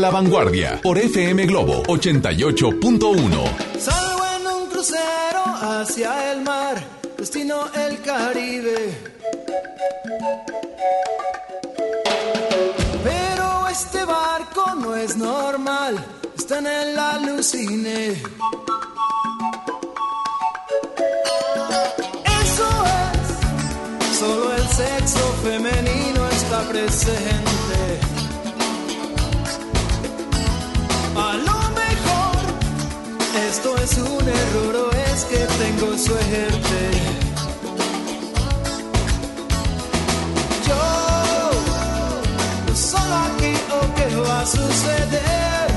La vanguardia por FM Globo 88.1. Salgo en un crucero hacia el mar, destino el Caribe. Pero este barco no es normal, está en el alucine. Eso es, solo el sexo femenino está presente. esto es un error o es que tengo suerte. Yo, solo aquí o qué va a suceder.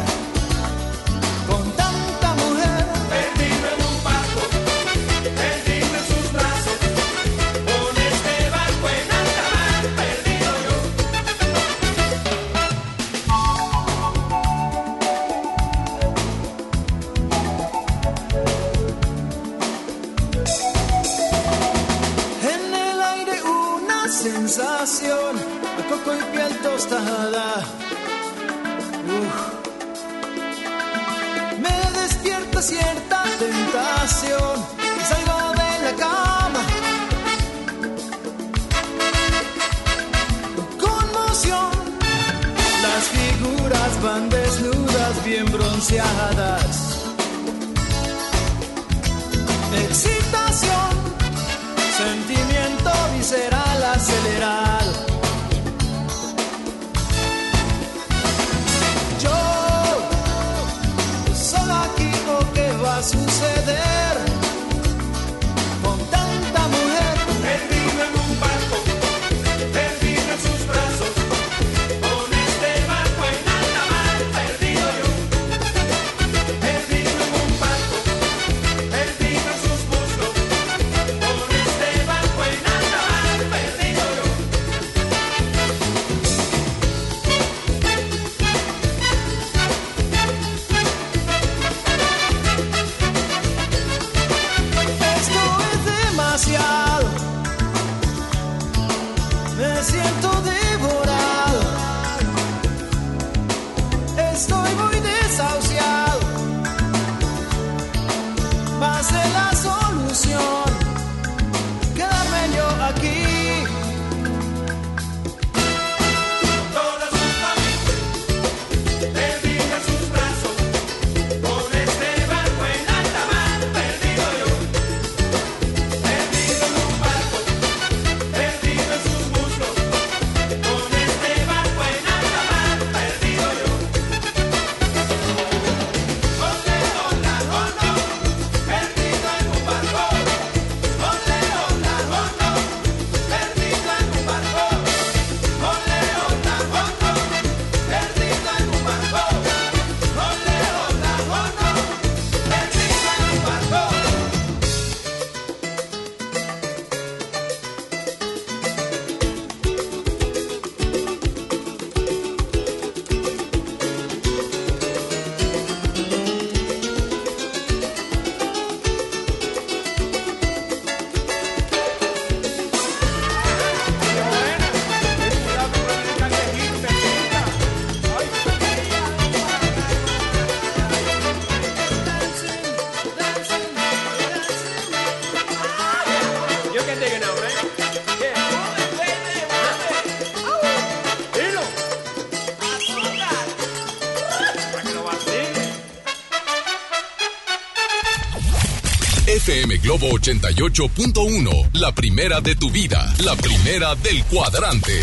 88.1, la primera de tu vida, la primera del cuadrante.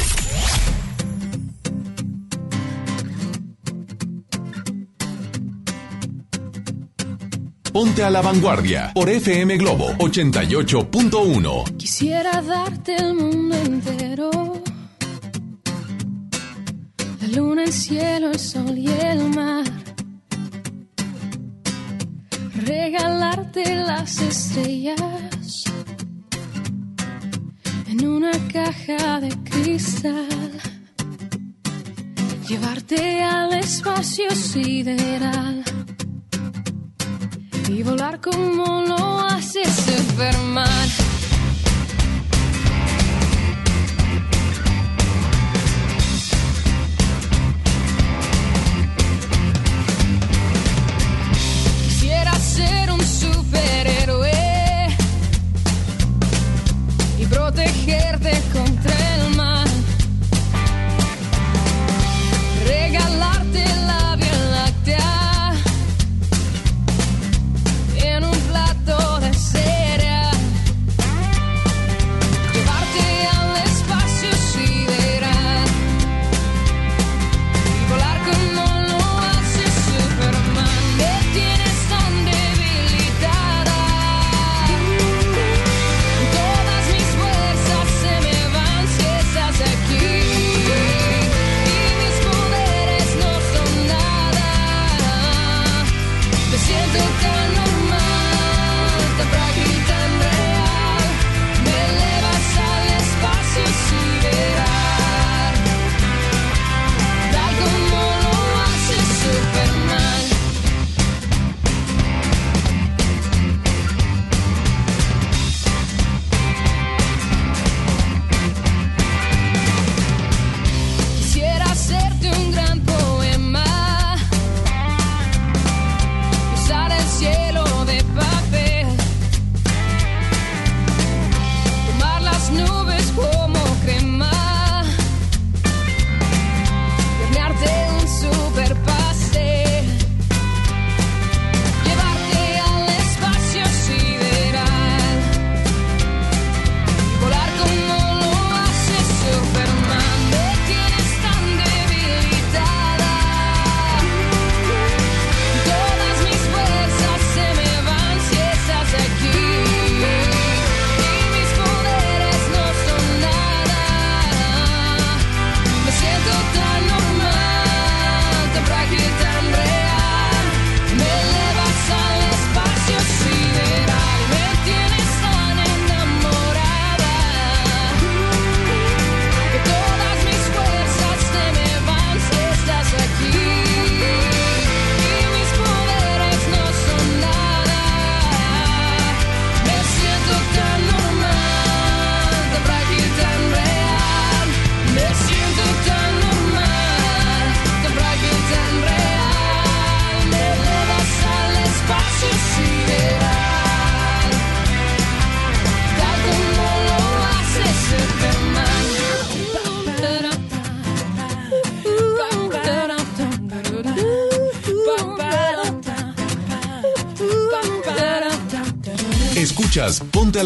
Ponte a la vanguardia por FM Globo 88.1. Quisiera darte el mundo entero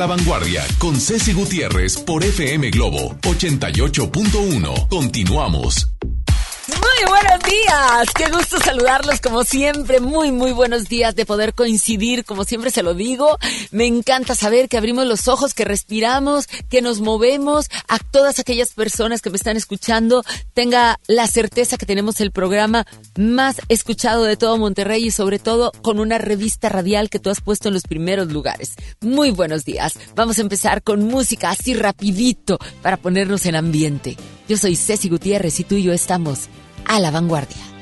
la Vanguardia con Ceci Gutiérrez por FM Globo 88.1. Continuamos. Qué gusto saludarlos como siempre, muy muy buenos días de poder coincidir, como siempre se lo digo, me encanta saber que abrimos los ojos, que respiramos, que nos movemos, a todas aquellas personas que me están escuchando, tenga la certeza que tenemos el programa más escuchado de todo Monterrey y sobre todo con una revista radial que tú has puesto en los primeros lugares. Muy buenos días, vamos a empezar con música así rapidito para ponernos en ambiente. Yo soy Ceci Gutiérrez y tú y yo estamos a la vanguardia.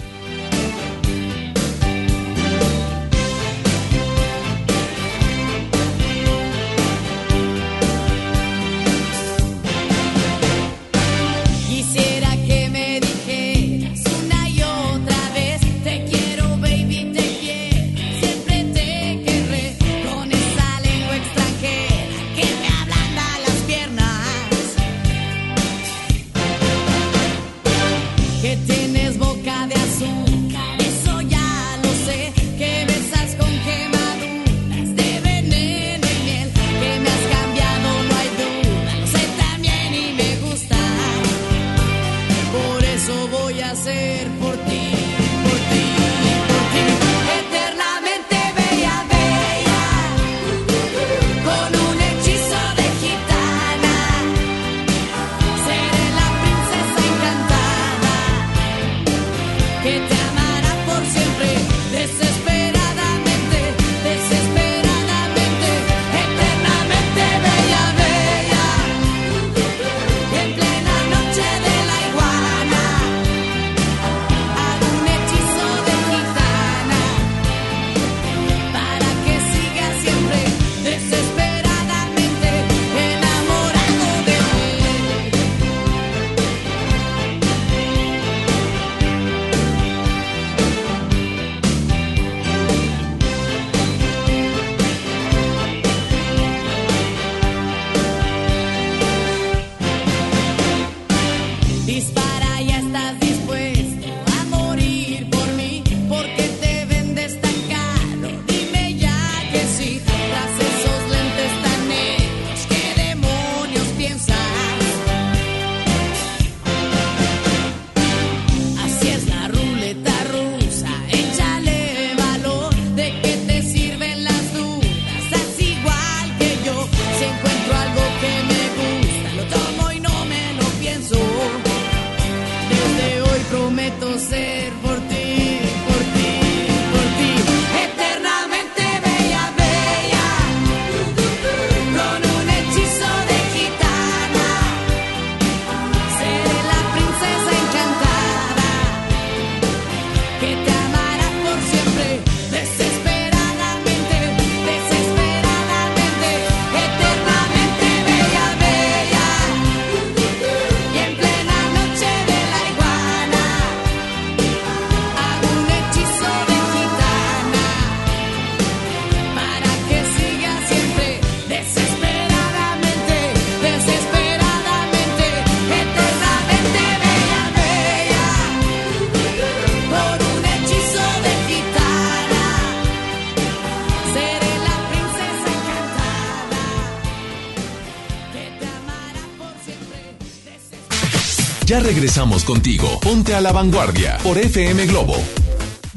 Regresamos contigo. Ponte a la Vanguardia por FM Globo.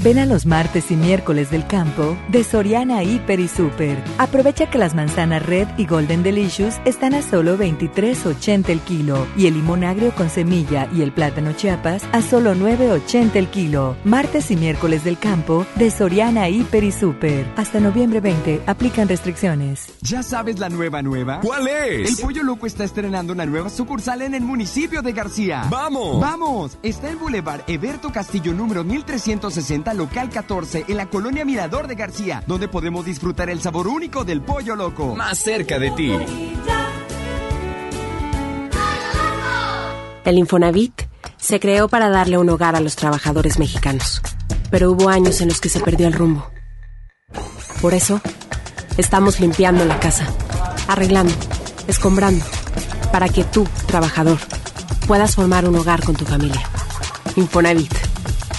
Ven a los martes y miércoles del campo de Soriana Hiper y Super. Aprovecha que las manzanas Red y Golden Delicious están a solo 23.80 el kilo y el limón agrio con semilla y el plátano Chiapas a solo 9.80 el kilo. Martes y miércoles del campo de Soriana Hiper y Super. Hasta noviembre 20 aplican restricciones. ¿Ya sabes la nueva nueva? ¿Cuál es? El Pollo Loco está estrenando una nueva sucursal en el municipio de García. ¡Vamos! ¡Vamos! Está en Boulevard Eberto Castillo número 1360, local 14, en la colonia Mirador de García, donde podemos disfrutar el sabor único del Pollo Loco. Más cerca de ti. El Infonavit se creó para darle un hogar a los trabajadores mexicanos, pero hubo años en los que se perdió el rumbo. Por eso, estamos limpiando la casa, arreglando, escombrando, para que tú, trabajador, puedas formar un hogar con tu familia. Infonavit,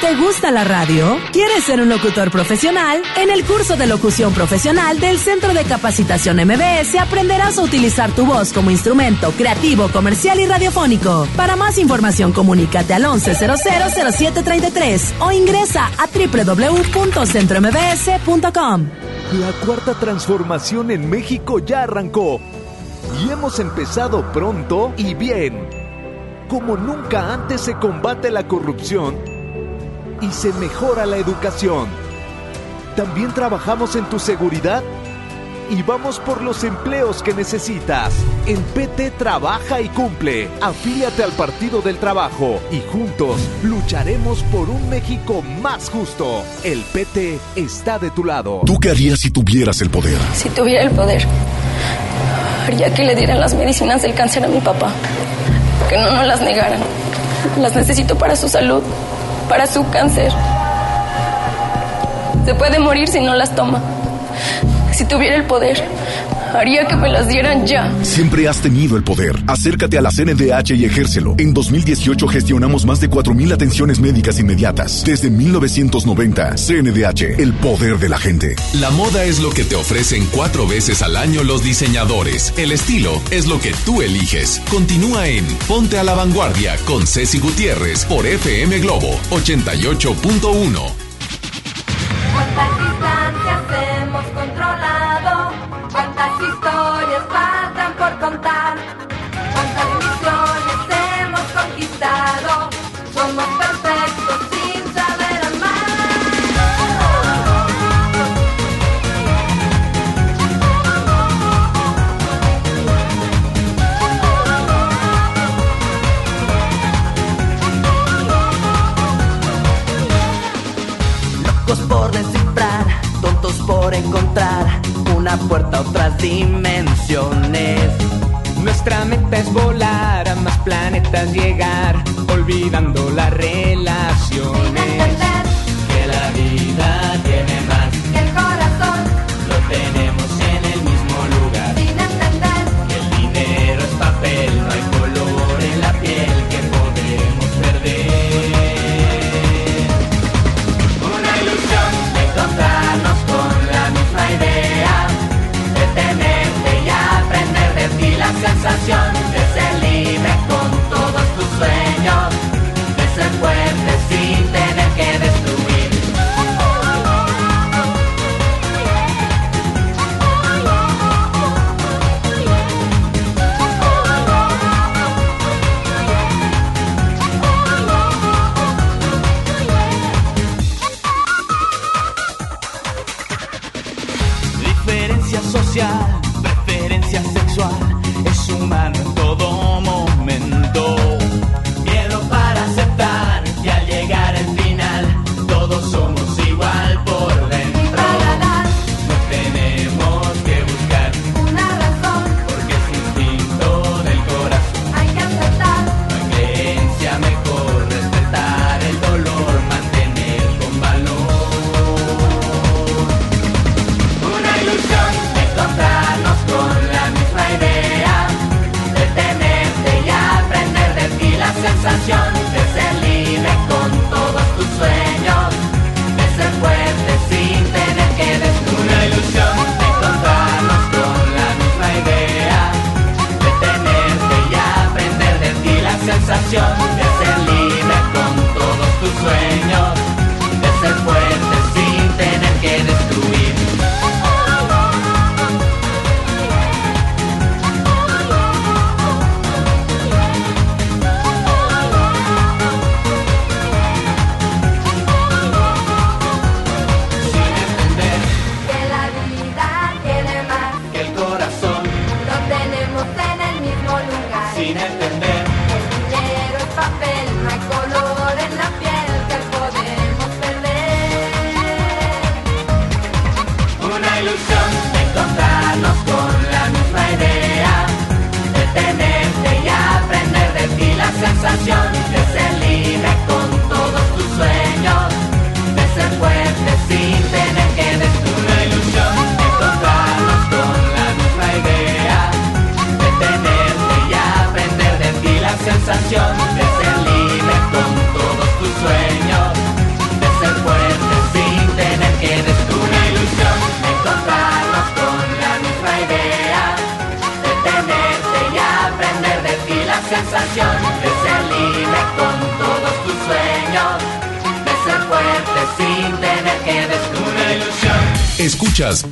¿Te gusta la radio? ¿Quieres ser un locutor profesional? En el curso de locución profesional del Centro de Capacitación MBS aprenderás a utilizar tu voz como instrumento creativo, comercial y radiofónico. Para más información, comunícate al 11000733 o ingresa a www.centrombs.com. La cuarta transformación en México ya arrancó y hemos empezado pronto y bien. Como nunca antes se combate la corrupción y se mejora la educación. También trabajamos en tu seguridad y vamos por los empleos que necesitas. En PT trabaja y cumple. Afíliate al Partido del Trabajo y juntos lucharemos por un México más justo. El PT está de tu lado. ¿Tú qué harías si tuvieras el poder? Si tuviera el poder, haría que le dieran las medicinas del cáncer a mi papá. Que no nos las negaran. Las necesito para su salud, para su cáncer. Se puede morir si no las toma. Si tuviera el poder, haría que me las dieran ya. Siempre has tenido el poder. Acércate a la CNDH y ejércelo. En 2018 gestionamos más de 4.000 atenciones médicas inmediatas. Desde 1990, CNDH, el poder de la gente. La moda es lo que te ofrecen cuatro veces al año los diseñadores. El estilo es lo que tú eliges. Continúa en Ponte a la Vanguardia con Ceci Gutiérrez por FM Globo 88.1. por encontrar una puerta a otras dimensiones. Nuestra meta es volar a más planetas llegar, olvidando las relaciones.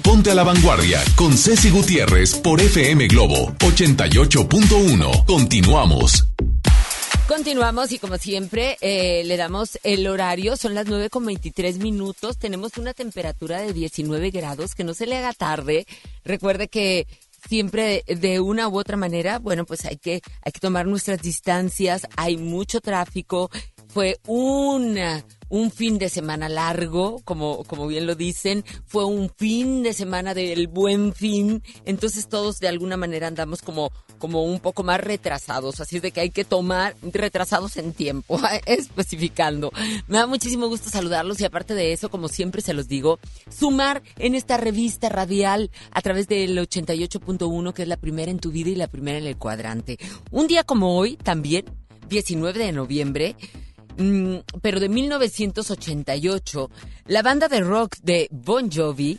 Ponte a la Vanguardia con Ceci Gutiérrez por FM Globo 88.1. Continuamos. Continuamos y como siempre eh, le damos el horario, son las 9 con 23 minutos, tenemos una temperatura de 19 grados, que no se le haga tarde. Recuerde que siempre de, de una u otra manera, bueno, pues hay que, hay que tomar nuestras distancias, hay mucho tráfico, fue una, un fin de semana largo, como, como bien lo dicen, fue un fin de semana del buen fin, entonces todos de alguna manera andamos como, como un poco más retrasados, así es de que hay que tomar retrasados en tiempo, especificando. Me da muchísimo gusto saludarlos y aparte de eso, como siempre se los digo, sumar en esta revista radial a través del 88.1, que es la primera en tu vida y la primera en el cuadrante. Un día como hoy, también, 19 de noviembre, pero de 1988, la banda de rock de Bon Jovi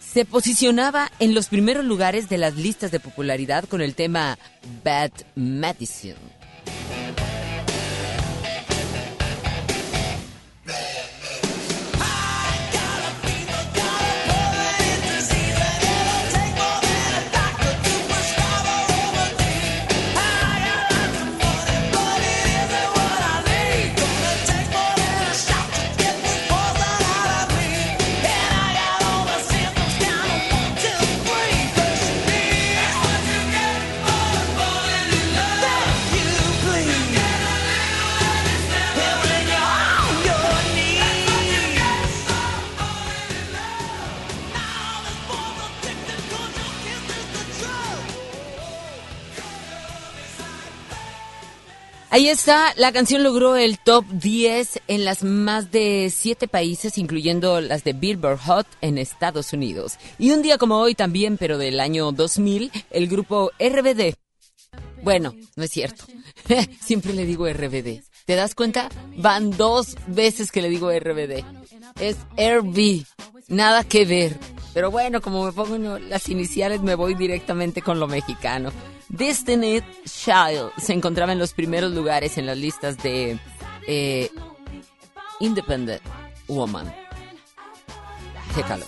se posicionaba en los primeros lugares de las listas de popularidad con el tema Bad Medicine. Ahí está, la canción logró el top 10 en las más de 7 países, incluyendo las de Billboard Hot en Estados Unidos. Y un día como hoy también, pero del año 2000, el grupo RBD. Bueno, no es cierto. Siempre le digo RBD. ¿Te das cuenta? Van dos veces que le digo RBD. Es RB. Nada que ver. Pero bueno, como me pongo las iniciales, me voy directamente con lo mexicano. Destiny Child se encontraba en los primeros lugares en las listas de eh, Independent Woman. Chécalo.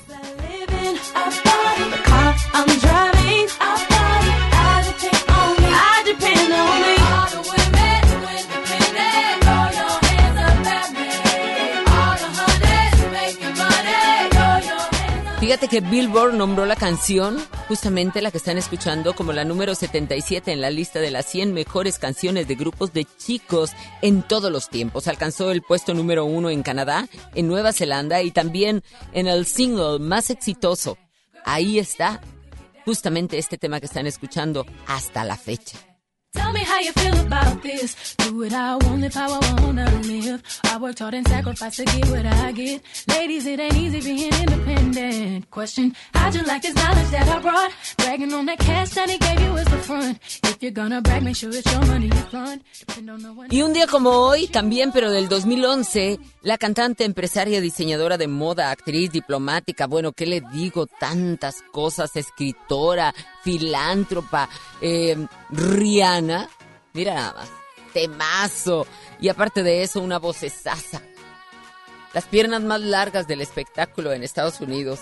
Fíjate que Billboard nombró la canción, justamente la que están escuchando, como la número 77 en la lista de las 100 mejores canciones de grupos de chicos en todos los tiempos. Alcanzó el puesto número uno en Canadá, en Nueva Zelanda y también en el single más exitoso. Ahí está, justamente este tema que están escuchando hasta la fecha. Tell me how you feel about this. Do it I want, how I wanna live. I worked hard and sacrificed to get what I get. Ladies, it ain't easy being independent. Question, how'd you like this knowledge that I brought? Bragging on that cash that he gave you is the front. If you're gonna brag, make sure it's your money you fund. Depend on no one Y un día como hoy, también, pero del 2011, la cantante, empresaria, diseñadora de moda, actriz, diplomática, bueno, ¿qué le digo? Tantas cosas, escritora, filántropa, eh, Rihanna. Mira nada más, temazo. Y aparte de eso, una vocesaza. Las piernas más largas del espectáculo en Estados Unidos.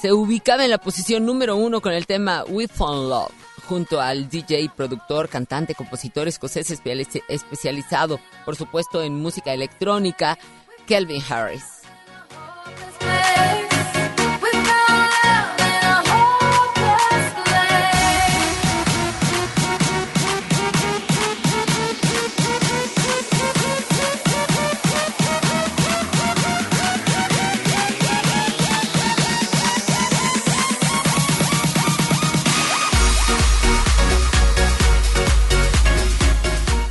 Se ubicaba en la posición número uno con el tema We Found Love, junto al DJ, productor, cantante, compositor escocés espe- especializado, por supuesto, en música electrónica, Kelvin Harris.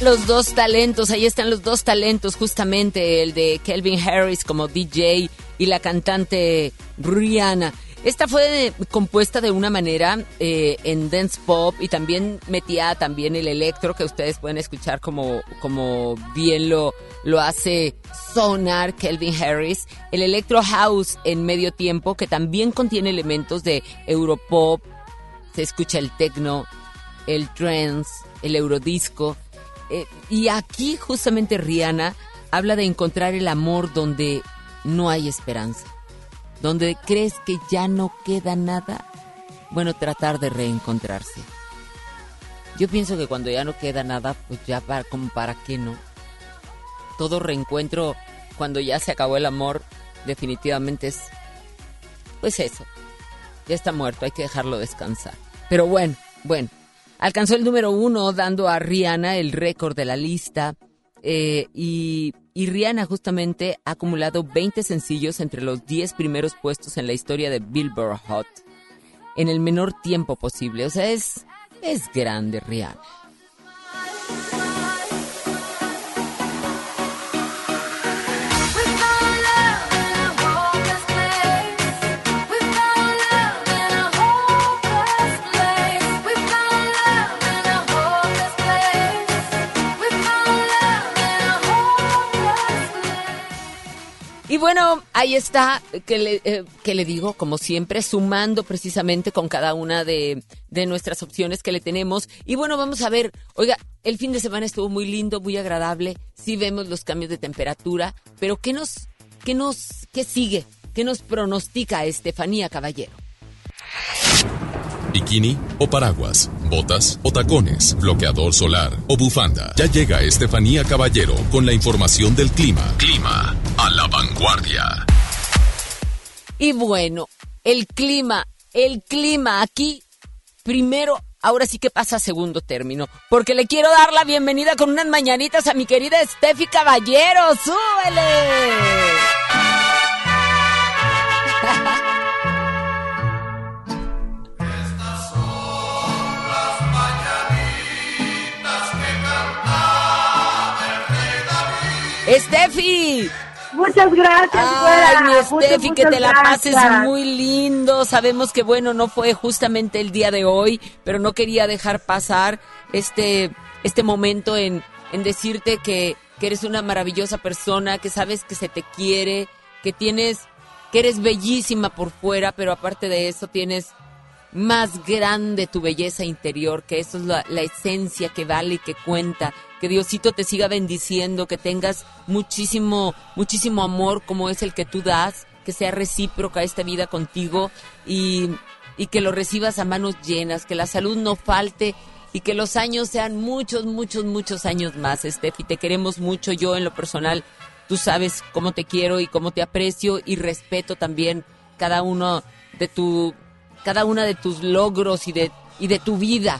Los dos talentos, ahí están los dos talentos, justamente el de Kelvin Harris como DJ y la cantante Rihanna. Esta fue compuesta de una manera eh, en dance pop y también metía también el electro que ustedes pueden escuchar como, como bien lo, lo hace sonar Kelvin Harris. El electro house en medio tiempo que también contiene elementos de europop, se escucha el techno, el trance, el eurodisco. Eh, y aquí justamente Rihanna habla de encontrar el amor donde no hay esperanza, donde crees que ya no queda nada. Bueno, tratar de reencontrarse. Yo pienso que cuando ya no queda nada, pues ya para, para qué no. Todo reencuentro cuando ya se acabó el amor definitivamente es pues eso. Ya está muerto, hay que dejarlo descansar. Pero bueno, bueno. Alcanzó el número uno dando a Rihanna el récord de la lista. eh, y, y Rihanna justamente ha acumulado 20 sencillos entre los 10 primeros puestos en la historia de Billboard Hot en el menor tiempo posible. O sea, es, es grande Rihanna. Y bueno, ahí está, que le, eh, que le digo, como siempre, sumando precisamente con cada una de, de nuestras opciones que le tenemos. Y bueno, vamos a ver, oiga, el fin de semana estuvo muy lindo, muy agradable, sí vemos los cambios de temperatura, pero ¿qué nos, qué nos, qué sigue? ¿Qué nos pronostica Estefanía Caballero? Bikini o paraguas, botas o tacones, bloqueador solar o bufanda. Ya llega Estefanía Caballero con la información del clima. Clima a la vanguardia. Y bueno, el clima, el clima aquí, primero, ahora sí que pasa a segundo término, porque le quiero dar la bienvenida con unas mañanitas a mi querida Estefi Caballero, ¡súbele! ¡Estefi! Muchas gracias, Ay, Muchas, Estefi, que te la pases muy lindo. Sabemos que, bueno, no fue justamente el día de hoy, pero no quería dejar pasar este, este momento en, en decirte que, que eres una maravillosa persona, que sabes que se te quiere, que tienes, que eres bellísima por fuera, pero aparte de eso tienes más grande tu belleza interior, que eso es la, la esencia que vale y que cuenta. Que Diosito te siga bendiciendo, que tengas muchísimo, muchísimo amor como es el que tú das, que sea recíproca esta vida contigo y, y que lo recibas a manos llenas, que la salud no falte y que los años sean muchos, muchos, muchos años más, Steffi. Te queremos mucho, yo en lo personal, tú sabes cómo te quiero y cómo te aprecio y respeto también cada uno de tu, cada una de tus logros y de, y de tu vida.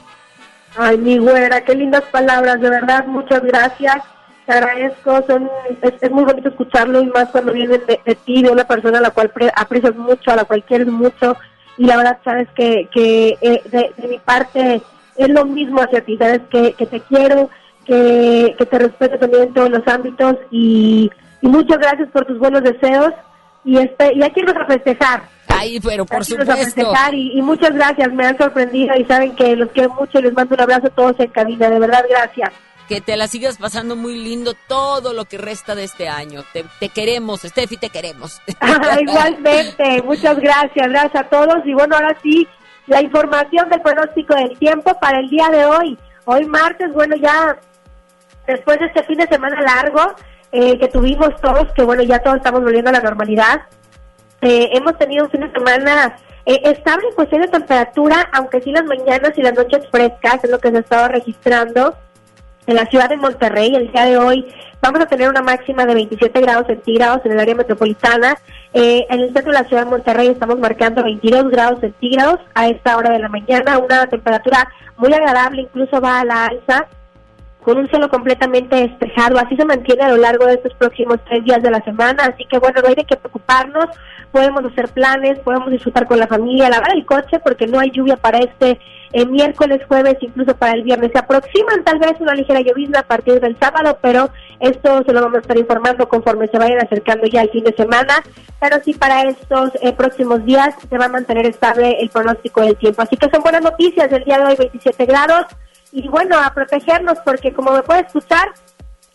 Ay, mi güera, qué lindas palabras, de verdad, muchas gracias. Te agradezco, son, es, es muy bonito escucharlo y más cuando vienen de, ti, de una persona a la cual pre- aprecias mucho, a la cual quieres mucho. Y la verdad, sabes que, que eh, de, de mi parte es lo mismo hacia ti, sabes que, que te quiero, que, que te respeto también en todos los ámbitos y, y muchas gracias por tus buenos deseos. Y, este, y aquí vamos a festejar. Ay, pero por supuesto. y, y muchas gracias, me han sorprendido y saben que los quiero mucho les mando un abrazo a todos en cabina, de verdad, gracias. Que te la sigas pasando muy lindo todo lo que resta de este año. Te, te queremos, Steffi, te queremos. Igualmente, muchas gracias, gracias a todos y bueno, ahora sí, la información del pronóstico del tiempo para el día de hoy. Hoy martes, bueno, ya después de este fin de semana largo eh, que tuvimos todos, que bueno, ya todos estamos volviendo a la normalidad, eh, hemos tenido un fin de semana eh, estable en cuestión de temperatura, aunque sí las mañanas y las noches frescas, es lo que se ha estado registrando en la ciudad de Monterrey. El día de hoy vamos a tener una máxima de 27 grados centígrados en el área metropolitana. Eh, en el centro de la ciudad de Monterrey estamos marcando 22 grados centígrados a esta hora de la mañana, una temperatura muy agradable, incluso va a la alza con un cielo completamente despejado. Así se mantiene a lo largo de estos próximos tres días de la semana. Así que bueno, no hay de qué preocuparnos. Podemos hacer planes, podemos disfrutar con la familia, lavar el coche porque no hay lluvia para este eh, miércoles, jueves, incluso para el viernes. Se aproximan tal vez una ligera llovizna a partir del sábado, pero esto se lo vamos a estar informando conforme se vayan acercando ya el fin de semana. Pero sí para estos eh, próximos días se va a mantener estable el pronóstico del tiempo. Así que son buenas noticias del día de hoy, 27 grados. Y bueno, a protegernos porque como me puede escuchar,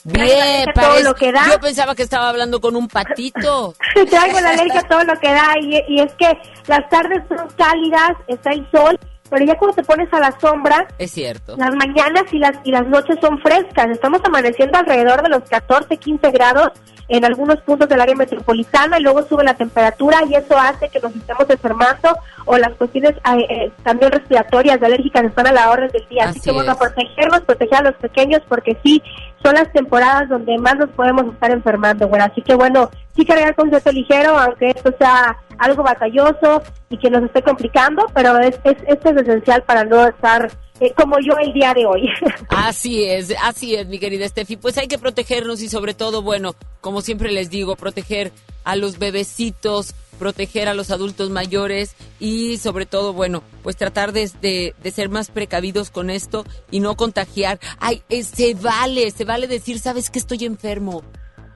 Bien, todo lo que da. yo pensaba que estaba hablando con un patito. traigo la alergia a todo lo que da y, y es que las tardes son cálidas, está el sol, pero ya cuando te pones a la sombra, Es cierto. las mañanas y las y las noches son frescas. Estamos amaneciendo alrededor de los 14, 15 grados en algunos puntos del área metropolitana y luego sube la temperatura y eso hace que nos estemos enfermando o las cuestiones eh, eh, también respiratorias y alérgicas están a la orden del día. Así, Así que bueno, es. protegernos, proteger a los pequeños porque sí, son las temporadas donde más nos podemos estar enfermando. Bueno, así que bueno, sí cargar con suerte ligero, aunque esto sea algo batalloso y que nos esté complicando, pero es, es, esto es esencial para no estar eh, como yo el día de hoy. Así es, así es, mi querida Steffi. Pues hay que protegernos y sobre todo, bueno, como siempre les digo, proteger a los bebecitos, proteger a los adultos mayores y sobre todo, bueno, pues tratar de, de- ser más precavidos con esto y no contagiar. Ay, eh, se vale, se vale decir, sabes que estoy enfermo.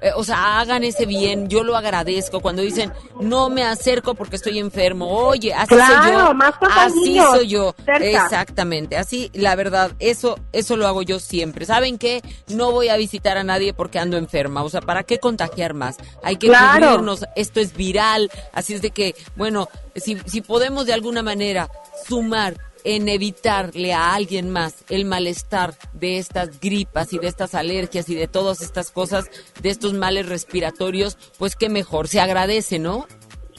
Eh, o sea, hagan ese bien, yo lo agradezco cuando dicen, no me acerco porque estoy enfermo. Oye, así soy yo. más así soy yo. cerca. Exactamente, así la verdad, eso eso lo hago yo siempre. ¿Saben qué? No voy a visitar a nadie porque ando enferma, o sea, ¿para qué contagiar más? Hay que Claro. cubrirnos, esto es viral, así es de que, bueno, si si podemos de alguna manera sumar en evitarle a alguien más el malestar de estas gripas y de estas alergias y de todas estas cosas, de estos males respiratorios, pues qué mejor, se agradece, ¿no?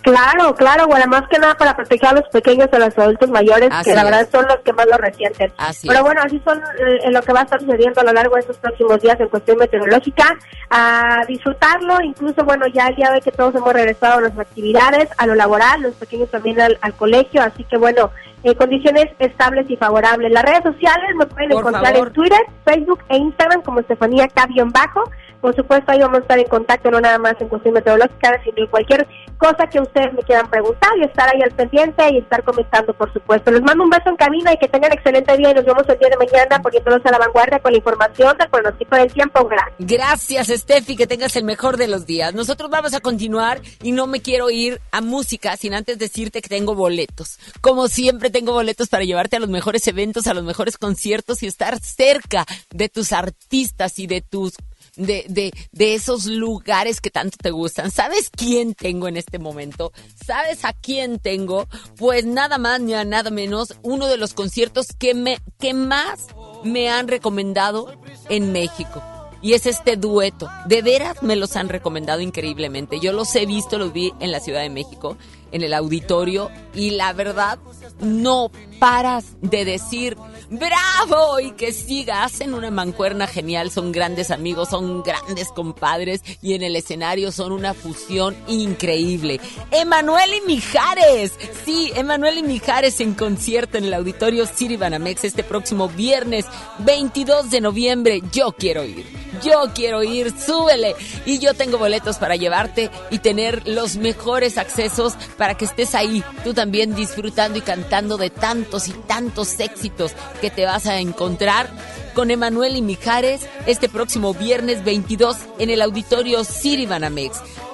Claro, claro, bueno, más que nada para proteger a los pequeños a los adultos mayores, Así que la es. verdad son los que más lo resienten. Así Pero bueno, así son eh, lo que va a estar sucediendo a lo largo de estos próximos días en cuestión meteorológica, a disfrutarlo, incluso bueno, ya el día de que todos hemos regresado a nuestras actividades, a lo laboral, los pequeños también al, al colegio, así que bueno, eh, condiciones estables y favorables. Las redes sociales me pueden Por encontrar favor. en Twitter, Facebook e Instagram como Estefanía K-bajo. Por supuesto, ahí vamos a estar en contacto, no nada más en cuestión meteorológica, sino cualquier cosa que ustedes me quieran preguntar y estar ahí al pendiente y estar comentando, por supuesto. Les mando un beso en camino y que tengan excelente día y nos vemos el día de mañana poniéndonos a la vanguardia con la información del pronóstico del tiempo. Gracias. Gracias, Steffi, que tengas el mejor de los días. Nosotros vamos a continuar y no me quiero ir a música sin antes decirte que tengo boletos. Como siempre, tengo boletos para llevarte a los mejores eventos, a los mejores conciertos y estar cerca de tus artistas y de tus de, de, de esos lugares que tanto te gustan. ¿Sabes quién tengo en este momento? ¿Sabes a quién tengo? Pues nada más ni a nada menos uno de los conciertos que me que más me han recomendado en México. Y es este dueto. De veras me los han recomendado increíblemente. Yo los he visto, los vi en la Ciudad de México, en el auditorio, y la verdad, no paras de decir ¡Bravo! Y que siga. Hacen una mancuerna genial, son grandes amigos, son grandes compadres, y en el escenario son una fusión increíble. Emanuel y Mijares. Sí, Emanuel y Mijares en concierto en el auditorio City Banamex este próximo viernes 22 de noviembre. Yo quiero ir. Yo quiero ir, súbele. Y yo tengo boletos para llevarte y tener los mejores accesos para que estés ahí, tú también disfrutando y cantando de tantos y tantos éxitos que te vas a encontrar con Emanuel y Mijares este próximo viernes 22 en el auditorio City.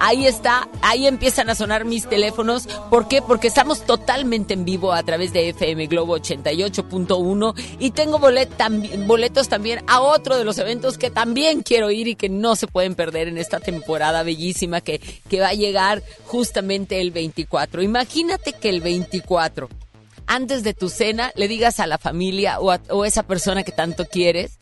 Ahí está, ahí empiezan a sonar mis teléfonos. ¿Por qué? Porque estamos totalmente en vivo a través de FM Globo 88.1 y tengo boletos también a otro de los eventos que también quiero ir y que no se pueden perder en esta temporada bellísima que, que va a llegar justamente el 24. Imagínate que el 24 antes de tu cena le digas a la familia o a esa persona que tanto quieres,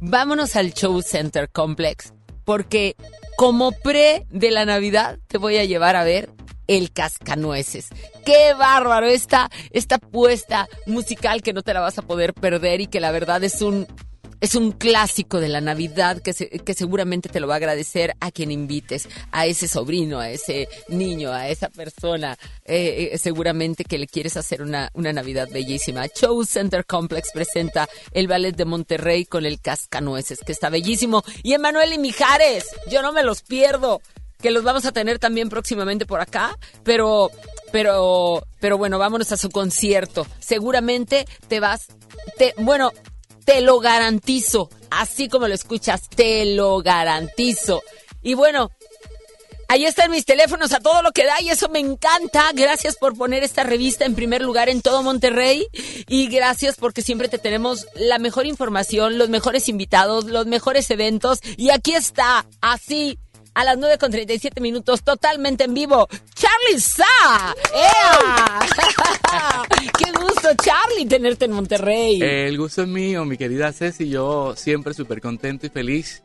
vámonos al Show Center Complex, porque como pre de la Navidad te voy a llevar a ver el Cascanueces. ¡Qué bárbaro! Esta, esta puesta musical que no te la vas a poder perder y que la verdad es un es un clásico de la Navidad que, que seguramente te lo va a agradecer a quien invites, a ese sobrino, a ese niño, a esa persona, eh, eh, seguramente que le quieres hacer una, una Navidad bellísima. Show Center Complex presenta el Ballet de Monterrey con el Cascanueces, que está bellísimo. Y Emanuel y Mijares, yo no me los pierdo, que los vamos a tener también próximamente por acá, pero, pero, pero bueno, vámonos a su concierto. Seguramente te vas, te, bueno, te lo garantizo, así como lo escuchas, te lo garantizo. Y bueno, Ahí están mis teléfonos a todo lo que da y eso me encanta. Gracias por poner esta revista en primer lugar en todo Monterrey y gracias porque siempre te tenemos la mejor información, los mejores invitados, los mejores eventos y aquí está, así, a las 9 con 37 minutos, totalmente en vivo, Charlie Sa. ¡Ea! ¡Qué gusto, Charlie, tenerte en Monterrey! El gusto es mío, mi querida Ceci. Yo siempre súper contento y feliz.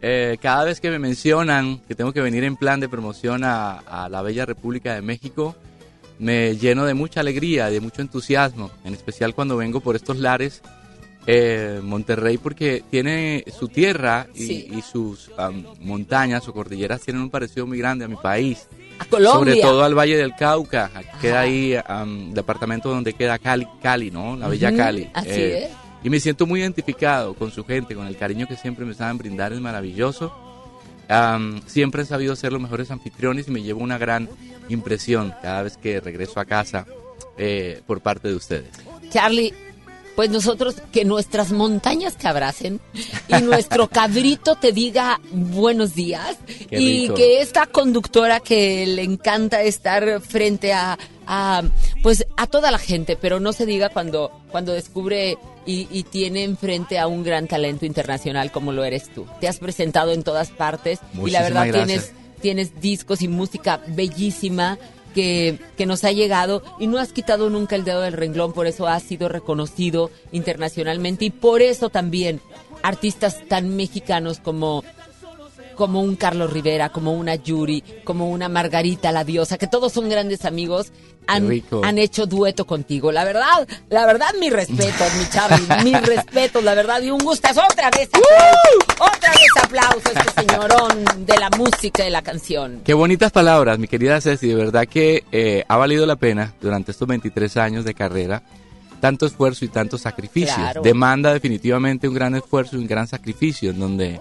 Eh, cada vez que me mencionan que tengo que venir en plan de promoción a, a la bella República de México, me lleno de mucha alegría, de mucho entusiasmo, en especial cuando vengo por estos lares. Eh, Monterrey porque tiene su tierra y, Sí. y sus am, montañas o cordilleras tienen un parecido muy grande a mi país. A Colombia. Sobre todo al Valle del Cauca, queda ahí am, departamento donde queda Cali, Cali, ¿no? La bella Cali. así Eh, es. Y me siento muy identificado con su gente, con el cariño que siempre me saben brindar, es maravilloso. Am, siempre han sabido ser los mejores anfitriones y me llevo una gran impresión cada vez que regreso a casa eh, por parte de ustedes. Charlie, pues nosotros que nuestras montañas te abracen y nuestro cabrito te diga buenos días Qué y rico. que esta conductora que le encanta estar frente a, a, pues a toda la gente, pero no se diga cuando cuando descubre y, y tiene enfrente a un gran talento internacional como lo eres tú. Te has presentado en todas partes y la verdad gracias. tienes tienes discos y música bellísima que, nos ha llegado y no has quitado nunca el dedo del renglón, por eso has sido reconocido internacionalmente y por eso también artistas tan mexicanos como como un Carlos Rivera, como una Yuri, como una Margarita la diosa, que todos son grandes amigos, han, han hecho dueto contigo. La verdad, la verdad, mi respeto, mi Charlie, mi respeto, la verdad, y un gustazo. Otra vez aplausos, otra vez aplausos, este señorón de la música y de la canción. Qué bonitas palabras, mi querida Ceci. De verdad que eh, ha valido la pena durante estos 23 años de carrera tanto esfuerzo y tanto sacrificio. Claro. Demanda definitivamente un gran esfuerzo y un gran sacrificio en donde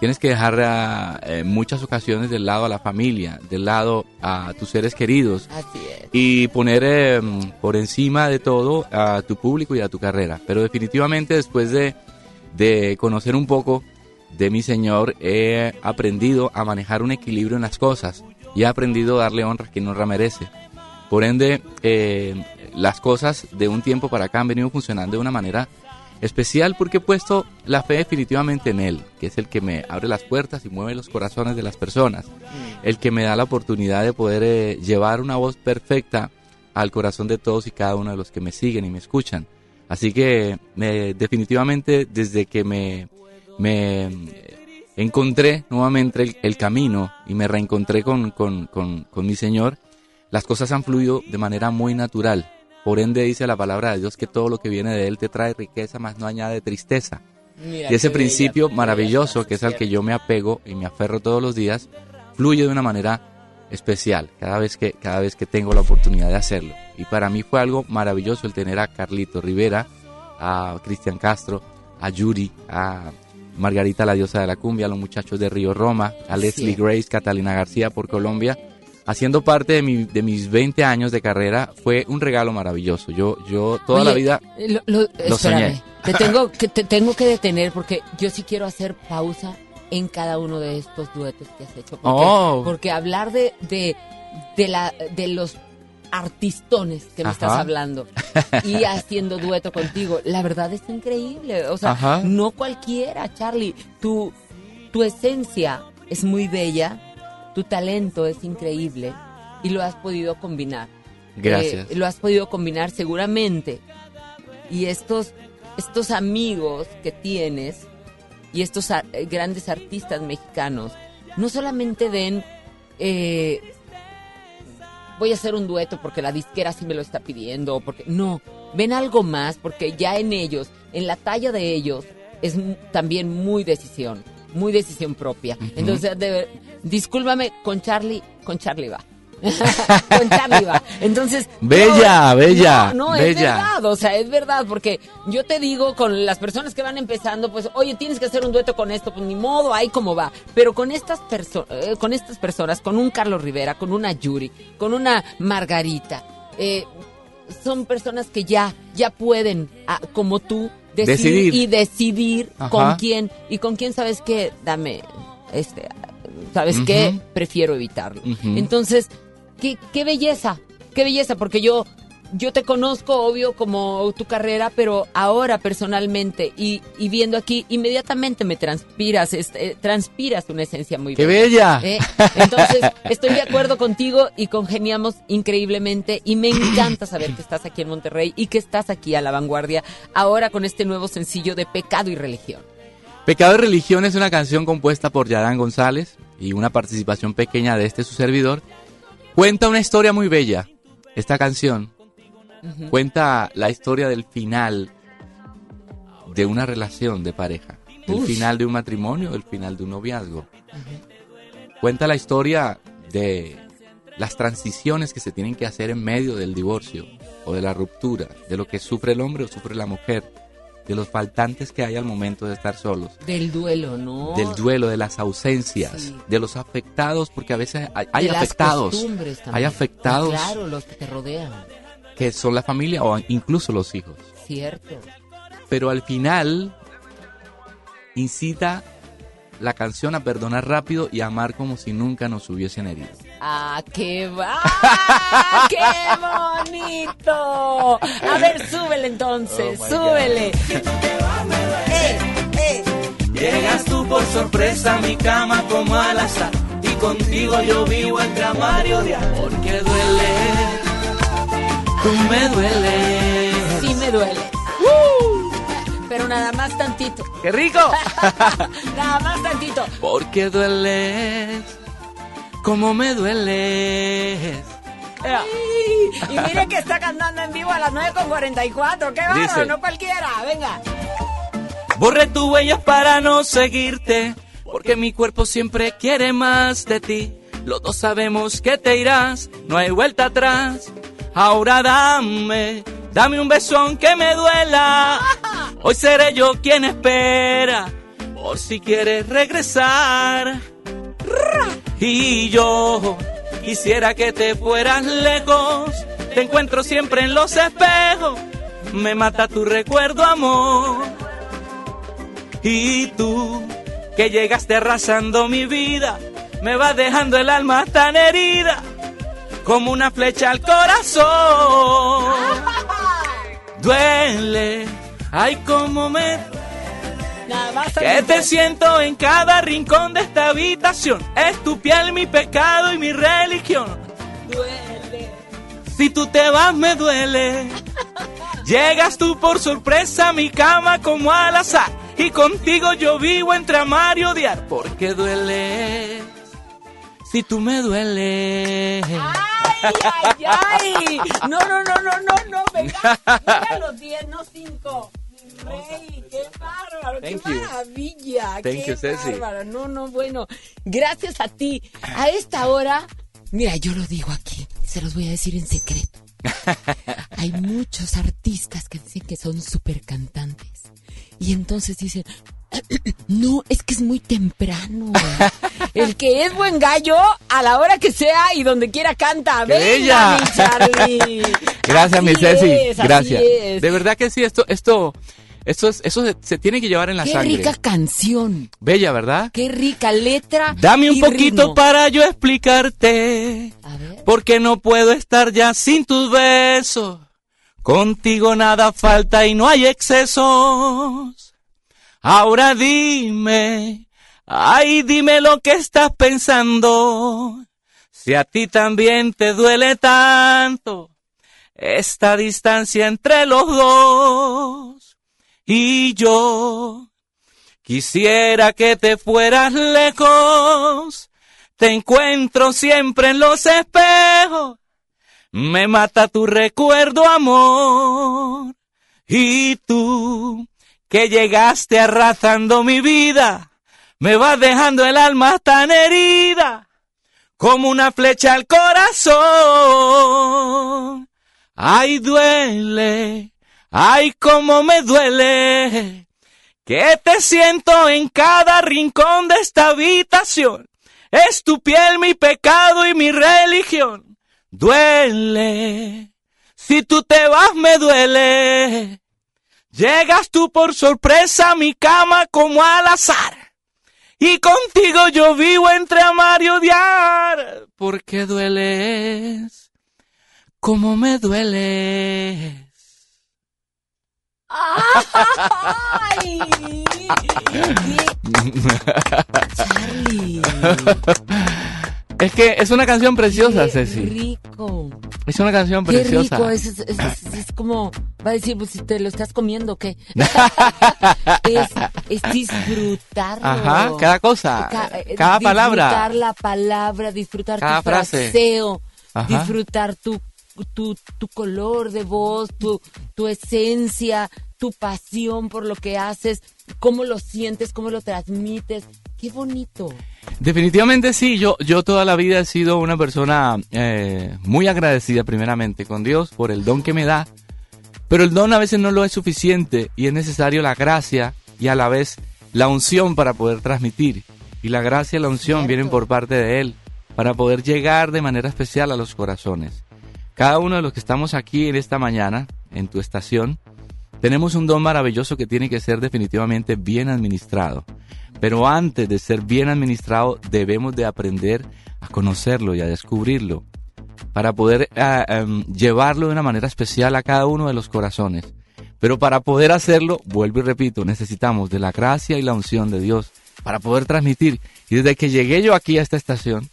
tienes que dejar ah, eh, muchas ocasiones del lado a la familia, del lado a tus seres queridos Así es. y poner eh, por encima de todo a tu público y a tu carrera. Pero definitivamente después de, de conocer un poco de mi Señor, he aprendido a manejar un equilibrio en las cosas y he aprendido a darle honra a quien honra merece. Por ende, eh, las cosas de un tiempo para acá han venido funcionando de una manera especial porque he puesto la fe definitivamente en Él, que es el que me abre las puertas y mueve los corazones de las personas, el que me da la oportunidad de poder eh, llevar una voz perfecta al corazón de todos y cada uno de los que me siguen y me escuchan. Así que me- definitivamente desde que me, me eh, encontré nuevamente el, el camino y me reencontré con, con, con, con mi Señor, las cosas han fluido de manera muy natural. Por ende dice la palabra de Dios que todo lo que viene de Él te trae riqueza, más no añade tristeza. Mira y ese principio bella, maravilloso que es al que yo me apego y me aferro todos los días, fluye de una manera especial cada vez que, cada vez que tengo la oportunidad de hacerlo. Y para mí fue algo maravilloso el tener a Carlito Rivera, a Cristian Castro, a Yuri, a Margarita la diosa de la cumbia, a los muchachos de Río Roma, a Leslie es. Grace, Catalina García por Colombia, haciendo parte de, mi- de mis 20 años de carrera, fue un regalo maravilloso. Yo, yo toda la vida eh, Lo, lo- lo espérame, soñé. Te tengo, que, te tengo que detener porque yo sí quiero hacer pausa en cada uno de estos duetos que has hecho. Porque, Oh. porque hablar de, de, de, la, de los artistones que me Ajá. estás hablando y haciendo dueto contigo, la verdad es increíble. O sea, Ajá. no cualquiera, Charlie. Tu, tu esencia es muy bella, tu talento es increíble y lo has podido combinar. Gracias. Eh, lo has podido combinar seguramente. Y estos, estos amigos que tienes y estos ar- eh, grandes artistas mexicanos no solamente ven, eh, voy a hacer un dueto porque la disquera sí me lo está pidiendo, porque no, ven algo más porque ya en ellos, en la talla de ellos, es también muy decisión, muy decisión propia. Entonces, de- discúlpame, con Charlie, con Charlie va. con Charlie va. Entonces. Bella, no, bella, No, no, es verdad, o sea, es verdad, porque yo te digo con las personas que van empezando, pues, oye, tienes que hacer un dueto con esto, pues ni modo, ahí como va. Pero con estas personas, con estas personas, con un Carlos Rivera, con una Yuri, con una Margarita, eh, son personas que ya, ya pueden, ah, como tú, decidir, Decidir. y decidir Ajá. con quién y con quién sabes qué, dame, este, sabes qué, prefiero evitarlo. Entonces, qué, qué belleza, qué belleza, porque yo, yo te conozco, obvio, como tu carrera, pero ahora personalmente y, y viendo aquí, inmediatamente me transpiras, este, eh, transpiras una esencia muy ¡Qué bella! ¿eh? Entonces, estoy de acuerdo contigo y congeniamos increíblemente y me encanta saber que estás aquí en Monterrey y que estás aquí a la vanguardia ahora con este nuevo sencillo de Pecado y Religión. Pecado y Religión es una canción compuesta por Yarán González y una participación pequeña de este su servidor. Cuenta una historia muy bella. Esta canción cuenta la historia del final de una relación de pareja, Ush. final de un matrimonio, del final de un noviazgo. Cuenta la historia de las transiciones que se tienen que hacer en medio del divorcio o de la ruptura, de lo que sufre el hombre o sufre la mujer, de los faltantes que hay al momento de estar solos Del duelo, ¿no? del duelo, de las ausencias, Sí. de los afectados, porque a veces hay, hay De las afectados, costumbres también. hay afectados Claro, los que te rodean. que son la familia o incluso los hijos. Cierto. Pero al final incita la canción a perdonar rápido y a amar como si nunca nos hubiesen herido. ¡Ah, qué va! ¡Ah, ¡Qué bonito! A ver, súbele entonces, Oh súbele. Llegas tú por sorpresa a mi cama como al azar Y contigo yo vivo entre amar y odiar Porque duele, tú me dueles Sí me duele. Pero nada más tantito. ¡Qué rico! Nada más tantito. Porque dueles, como me dueles. Y mire que está cantando en vivo a las 9.44. ¡Qué bárbaro! No cualquiera. Venga. Borré tu huellas para no seguirte Porque mi cuerpo siempre quiere más de ti Los dos sabemos que te irás No hay vuelta atrás Ahora dame Dame un beso aunque me duela. Hoy seré yo quien espera Por si quieres regresar. Y yo quisiera que te fueras lejos. Te encuentro siempre en los espejos. Me mata tu recuerdo amor. Y tú, que llegaste arrasando mi vida, me vas dejando el alma tan herida, como una flecha al corazón. Duele, ay como me... Que te siento en cada rincón de esta habitación. Es tu piel mi pecado y mi religión. Duele. Si tú te vas me duele. Llegas tú por sorpresa a mi cama como al azar. Y contigo yo vivo entre amar y odiar. Porque duele. Si tú me dueles. ¡Ay, ay, ay! No, no, no, no, no, no. Venga, venga los 10, no 5. Rey, qué bárbaro, Thank qué you. maravilla, Thank qué you, bárbaro. No, no, bueno, gracias a ti. A esta hora, mira, yo lo digo aquí, se los voy a decir en secreto. Hay muchos artistas que dicen que son súper cantantes. Y entonces dicen, no, es que es muy temprano. El que es buen gallo, a la hora que sea y donde quiera canta. ¡Qué Venga, bella! mi Charlie. Gracias, mi Así Ceci. es, así Gracias. es. De verdad que sí, esto, esto, esto es, eso se, se tiene que llevar en la Qué sangre. rica canción. Bella, ¿verdad? Qué rica letra. Dame un y poquito ritmo. para yo explicarte. Porque no puedo estar ya sin tus besos. Contigo nada falta y no hay excesos. Ahora dime, ay dime lo que estás pensando. Si a ti también te duele tanto esta distancia entre los dos. Y yo quisiera que te fueras lejos. Te encuentro siempre en los espejos. Me mata tu recuerdo, amor. Y tú, que llegaste arrasando mi vida. Me vas dejando el alma tan herida como una flecha al corazón. Ay, duele, ay, cómo me duele, que te siento en cada rincón de esta habitación. Es tu piel mi pecado y mi religión. Duele, si tú te vas me duele. Llegas tú por sorpresa a mi cama como al azar. Y contigo yo vivo entre amar y odiar. Porque dueles, como me dueles. ¡Ay! Charlie. Es que es una canción preciosa, Qué Ceci. rico. Es una canción Qué preciosa. rico. Es, es- es- es como, va a decir, pues si te lo estás comiendo, ¿qué? es, es disfrutarlo. Ajá, cada cosa, Ca- eh, cada palabra. Disfrutar la palabra, disfrutar Cada tu frase. fraseo, Ajá. disfrutar tu, tu, tu color de voz, tu, tu esencia, tu pasión por lo que haces, cómo lo sientes, cómo lo transmites. Qué bonito. Definitivamente sí, yo, yo toda la vida he sido una persona eh, muy agradecida primeramente con Dios por el don que me da, pero el don a veces no lo es suficiente y es necesario la gracia y a la vez la unción para poder transmitir. Y la gracia y la unción vienen por parte de Él para poder llegar de manera especial a los corazones. Cada uno de los que estamos aquí en esta mañana, en tu estación, tenemos un don maravilloso que tiene que ser definitivamente bien administrado. Pero antes de ser bien administrado, debemos de aprender a conocerlo y a descubrirlo para poder ah, em, llevarlo de una manera especial a cada uno de los corazones. Pero para poder hacerlo, vuelvo y repito, necesitamos de la gracia y la unción de Dios para poder transmitir. Y desde que llegué yo aquí a esta estación,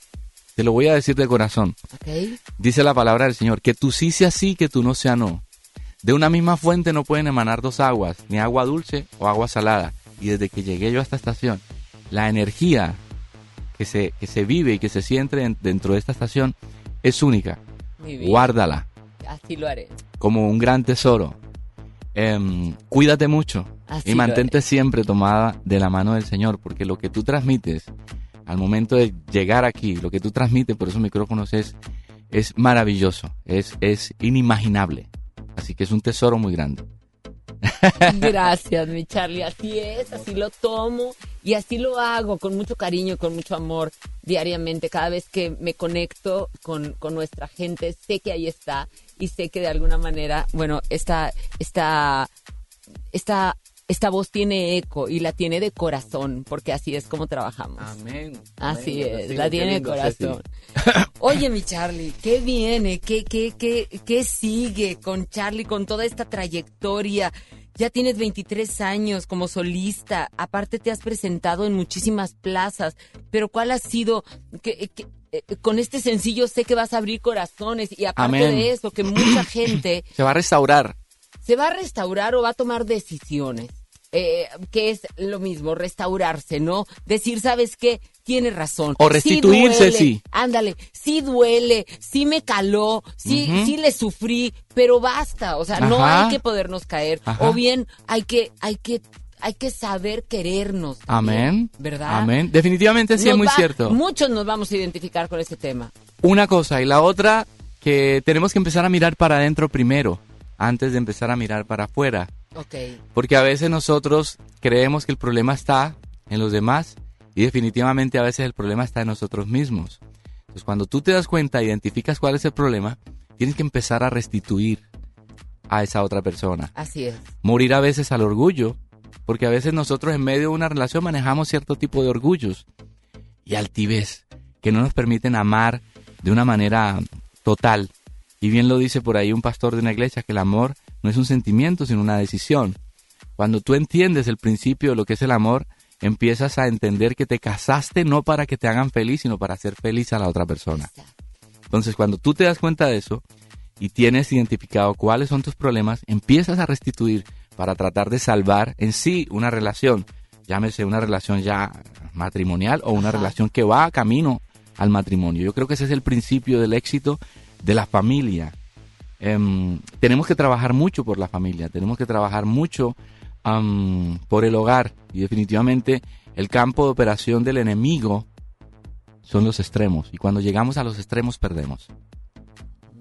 te lo voy a decir de corazón. ¿Ok? Dice la palabra del Señor, que tú sí sea sí, que tú no sea no. De una misma fuente no pueden emanar dos aguas, ni agua dulce o agua salada. Y desde que llegué yo a esta estación, la energía que se, que se vive y que se siente en- dentro de esta estación es única. Guárdala Así lo haré. como un gran tesoro. Em, cuídate mucho Así y mantente siempre tomada de la mano del Señor, porque lo que tú transmites al momento de llegar aquí, lo que tú transmites por esos micrófonos es, es maravilloso, es, es inimaginable. Así que es un tesoro muy grande. Gracias, mi Charlie. Así es, así lo tomo y así lo hago con mucho cariño y con mucho amor diariamente. Cada vez que me conecto con, con nuestra gente, sé que ahí está y sé que de alguna manera, bueno, esta, esta, esta, esta voz tiene eco y la tiene de corazón, porque así es como trabajamos. Amén. Así Amén. es, Sí, la tiene de corazón. Oye, mi Charlie, ¿qué viene? ¿Qué, qué, qué, qué sigue con Charlie, con toda esta trayectoria? Ya tienes 23 años como solista, aparte te has presentado en muchísimas plazas, pero ¿cuál ha sido? que, que- eh, con este sencillo sé que vas a abrir corazones y aparte Amén. de eso, que mucha gente Se va a restaurar. Se va a restaurar o va a tomar decisiones. Eh, que es lo mismo, restaurarse, ¿no? Decir, ¿sabes qué? Tienes razón. O restituirse, duele, sí. Ándale, sí duele, sí me caló, sí, sí le sufrí, pero basta. O sea, no hay que podernos caer. Ajá. O bien hay que, hay que, hay que saber querernos. Amén. ¿Verdad? Amén. Definitivamente sí Nos es muy va- cierto. Muchos nos vamos a identificar con este tema. Una cosa y la otra que tenemos que empezar a mirar para adentro primero, antes de empezar a mirar para afuera. Ok. Porque a veces nosotros creemos que el problema está en los demás y definitivamente a veces el problema está en nosotros mismos. Entonces cuando tú te das cuenta, identificas cuál es el problema, tienes que empezar a restituir a esa otra persona. Así es. Morir a veces al orgullo, porque a veces nosotros en medio de una relación manejamos cierto tipo de orgullos y altivez que no nos permiten amar de una manera total. Y bien lo dice por ahí un pastor de una iglesia que el amor no es un sentimiento, sino una decisión. Cuando tú entiendes el principio de lo que es el amor, empiezas a entender que te casaste no para que te hagan feliz, sino para hacer feliz a la otra persona. Entonces, cuando tú te das cuenta de eso y tienes identificado cuáles son tus problemas, empiezas a restituir para tratar de salvar en sí una relación, llámese una relación ya matrimonial o una relación que va camino al matrimonio. Yo creo que ese es el principio del éxito de la familia. Em, tenemos que trabajar mucho por la familia, tenemos que trabajar mucho por el hogar. Y definitivamente el campo de operación del enemigo son los extremos. Y cuando llegamos a los extremos perdemos.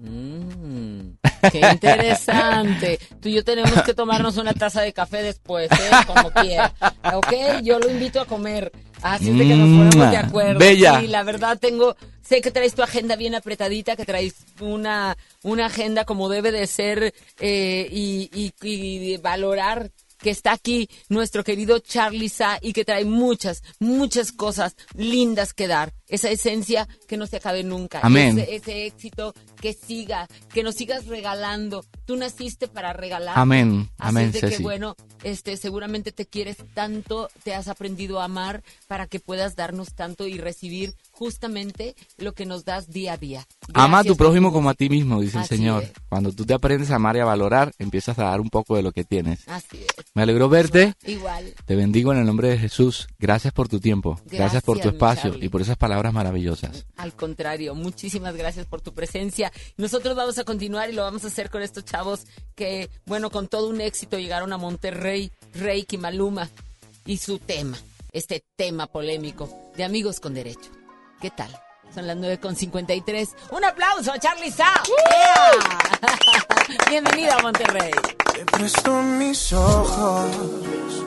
Mm, qué interesante. Tú y yo tenemos que tomarnos una taza de café después, ¿eh? como quiera. ¿Ok? Yo lo invito a comer. Así es de que nos ponemos de acuerdo. Bella. Sí, la verdad tengo, sé que traes tu agenda bien apretadita, que traes una, una agenda como debe de ser eh, y, y- y valorar que está aquí nuestro querido Charlie Sa y que trae muchas, muchas cosas lindas que dar. Esa esencia que no se acabe nunca. Amén. Ese, ese éxito que siga, que nos sigas regalando. Tú naciste para regalar. Amén, Así amén, de que Ceci. bueno, este, seguramente te quieres tanto, te has aprendido a amar para que puedas darnos tanto y recibir justamente lo que nos das día a día. Ama a tu Gracias, prójimo como a ti mismo, dice Así el Señor. es. Cuando tú te aprendes a amar y a valorar, empiezas a dar un poco de lo que tienes. Así es. Me alegro verte. Igual. Te bendigo en el nombre de Jesús. Gracias por tu tiempo. Gracias, por tu Gracias, espacio y por esas palabras maravillosas. Al contrario, muchísimas gracias por tu presencia. Nosotros vamos a continuar y lo vamos a hacer con estos chavos que, bueno, con todo un éxito llegaron a Monterrey, Reiki Maluma y su tema, este tema polémico de Amigos con Derecho. ¿Qué tal? Son las 9.53. Un aplauso a Charlie Sa. Yeah. Bienvenido a Monterrey. Te presto mis ojos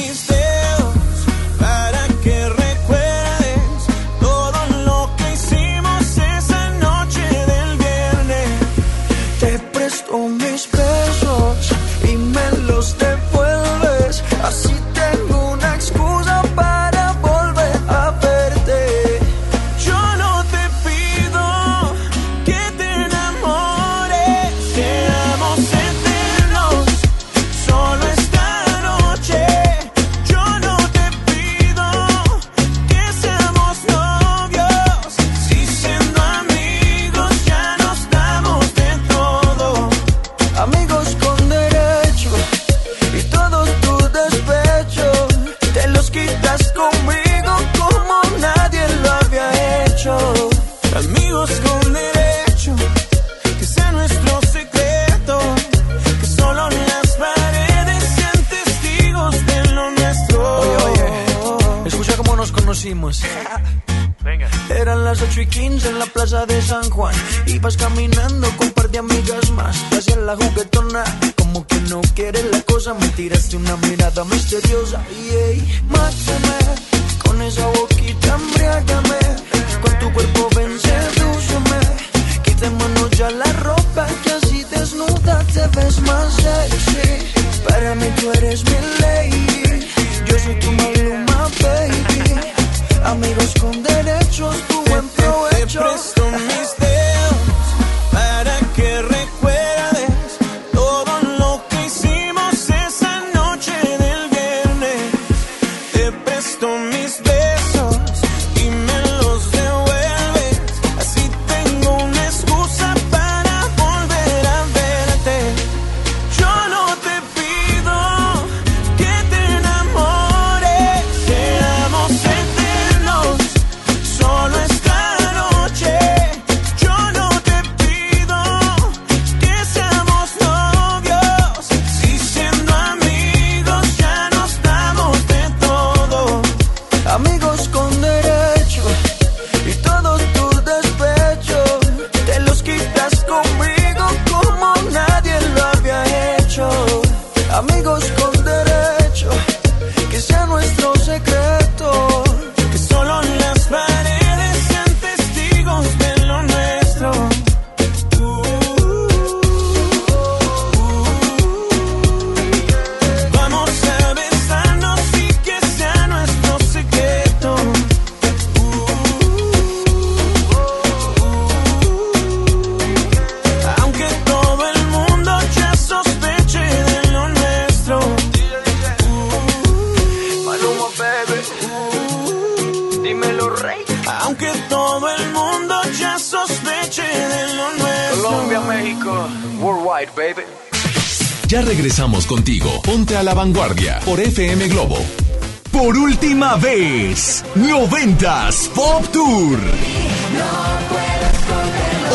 las 8 y 15 en la plaza de San Juan. Ibas caminando con un par de amigas más. Hacia la juguetona, como que no quieres la cosa. Me tiraste una mirada misteriosa. Y ey, mátame con esa boquita, embriágame. Con tu cuerpo ven, sedúceme. Quitémonos ya la ropa, que así desnuda te ves más sexy. Para mí tú eres mi lady. Yo soy tu maluma, baby. Amigos con derechos, tu buen provecho. Regresamos contigo. Ponte a la vanguardia por FM Globo. Por última vez, 90s Pop Tour.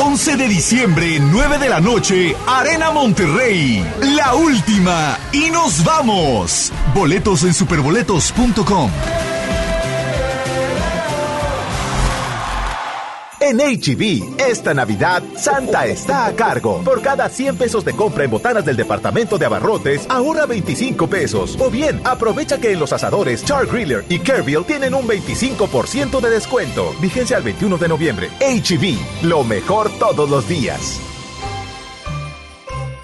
11 de diciembre, 9 de la noche, Arena Monterrey. La última. Y nos vamos. Boletos en superboletos.com. En HB, esta Navidad, Santa está a cargo. Por cada 100 pesos de compra en botanas del departamento de abarrotes, ahorra 25 pesos. O bien, aprovecha que en los asadores Char Griller y Kerville tienen un 25% de descuento. Vigencia al 21 de noviembre. HB, lo mejor todos los días.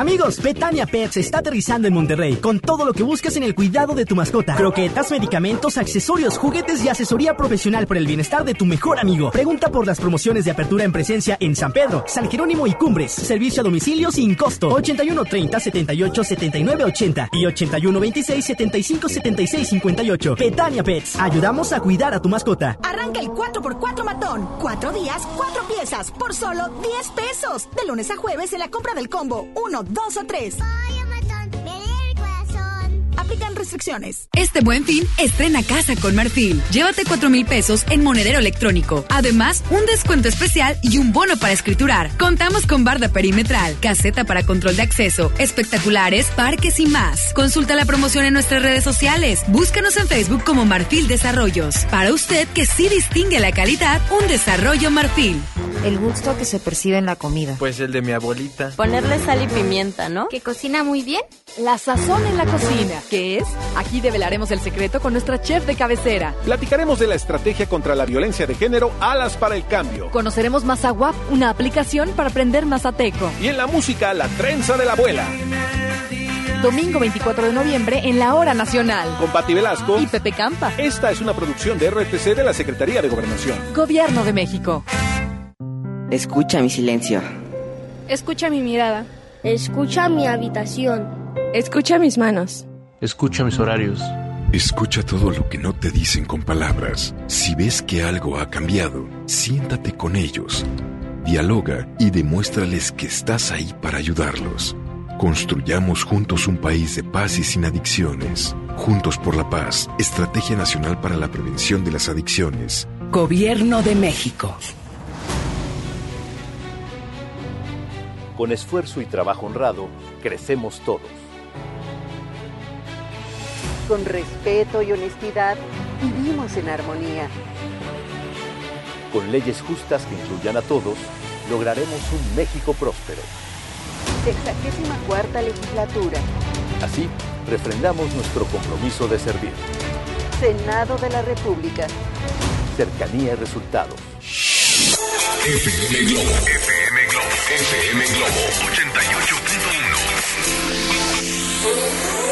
Amigos, Betania Pets está aterrizando en Monterrey con todo lo que buscas en el cuidado de tu mascota. Croquetas, medicamentos, accesorios, juguetes y asesoría profesional por el bienestar de tu mejor amigo. Pregunta por las promociones de apertura en presencia en San Pedro, San Jerónimo y Cumbres. Servicio a domicilio sin costo. 81 30 78 79 80 y 81 26 75 76 58. Betania Pets. Ayudamos a cuidar a tu mascota. Arranca el 4x4 matón. Cuatro días, cuatro piezas, por solo 10 pesos. De lunes a jueves en la compra del combo 1, 2 o 3. Aplican restricciones. Este buen fin, estrena casa con Marfil. Llévate 4 mil pesos en monedero electrónico. Además, un descuento especial y un bono para escriturar. Contamos con barda perimetral, caseta para control de acceso, espectaculares, parques y más. Consulta la promoción en nuestras redes sociales. Búscanos en Facebook como Marfil Desarrollos. Para usted que sí distingue la calidad, un desarrollo Marfil. El gusto que se percibe en la comida. Pues el de mi abuelita. Ponerle sal y pimienta, ¿no? Que cocina muy bien. La sazón en la cocina. ¿Qué es? Aquí develaremos el secreto con nuestra chef de cabecera. Platicaremos de la estrategia contra la violencia de género Alas para el Cambio. Conoceremos Mazawap, una aplicación para aprender mazateco. Y en la música, la trenza de la abuela. Domingo 24 de noviembre en la Hora Nacional. Con Pati Velasco y Pepe Campa. Esta es una producción de RTC de la Secretaría de Gobernación. Gobierno de México. Escucha mi silencio. Escucha mi mirada. Escucha mi habitación. Escucha mis manos. Escucha mis horarios. Escucha todo lo que no te dicen con palabras. Si ves que algo ha cambiado, siéntate con ellos. Dialoga y demuéstrales que estás ahí para ayudarlos. Construyamos juntos un país de paz y sin adicciones. Juntos por la paz, Estrategia Nacional para la Prevención de las Adicciones. Gobierno de México. Con esfuerzo y trabajo honrado, crecemos todos. Con respeto y honestidad, vivimos en armonía. Con leyes justas que incluyan a todos, lograremos un México próspero. Sexagésima cuarta legislatura. Así, refrendamos nuestro compromiso de servir. Senado de la República. Cercanía y resultados. FM Globo. FM Globo. FM Globo 88.1.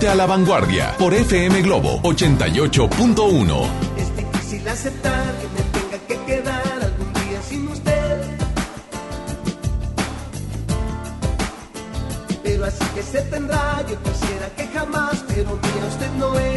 Ponte a la vanguardia por FM Globo 88.1. Es difícil aceptar que me tenga que quedar algún día sin usted. Pero así que se tendrá, yo quisiera que jamás, pero mira, usted no es.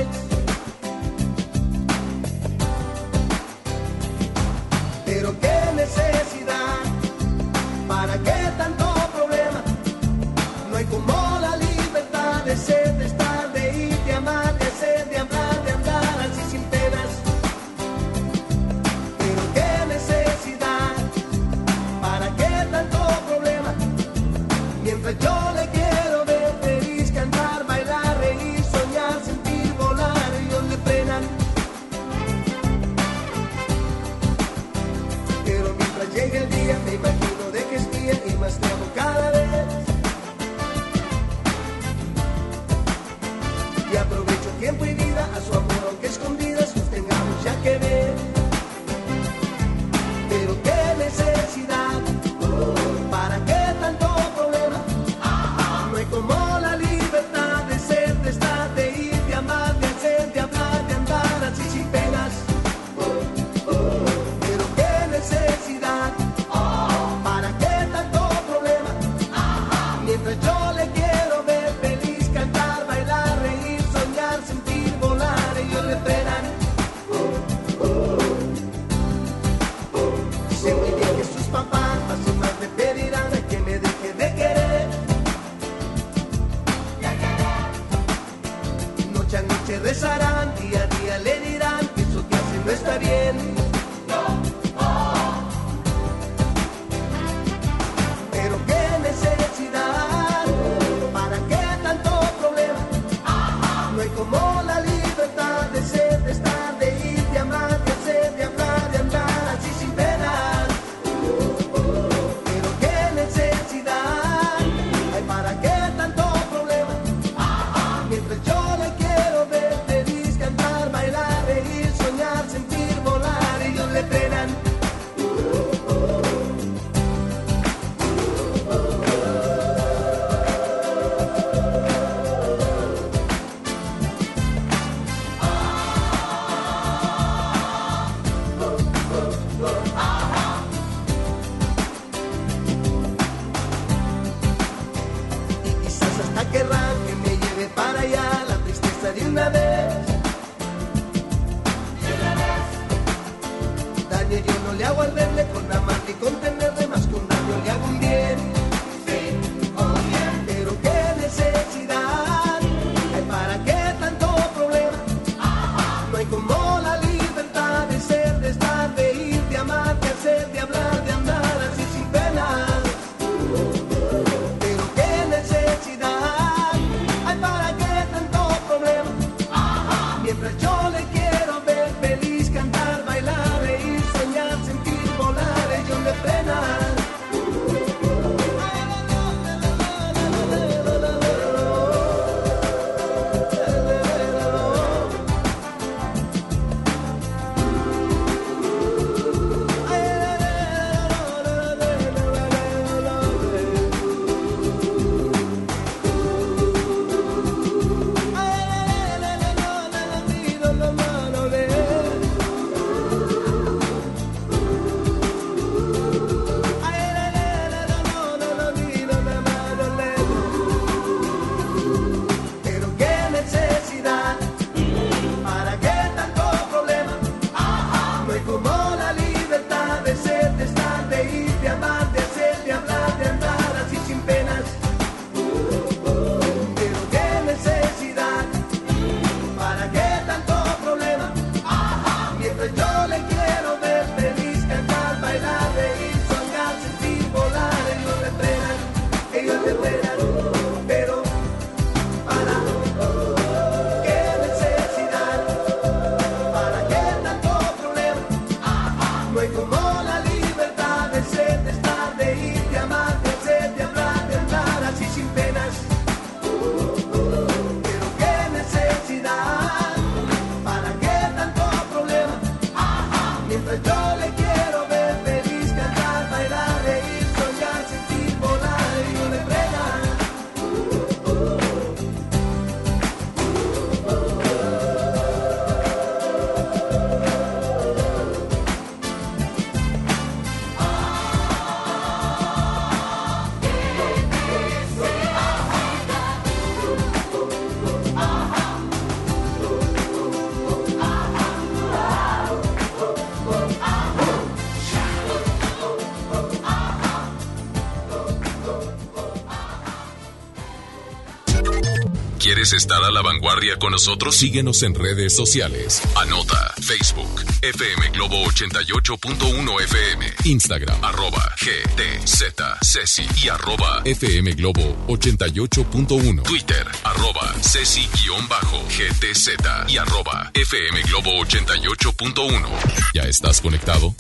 Estar a la vanguardia con nosotros? Síguenos en redes sociales. Anota Facebook, FM Globo 88.1 FM, Instagram, arroba GTZ, Ceci y arroba FM Globo 88.1, Twitter, arroba Ceci-GTZ y arroba FM Globo 88.1. ¿Ya estás conectado?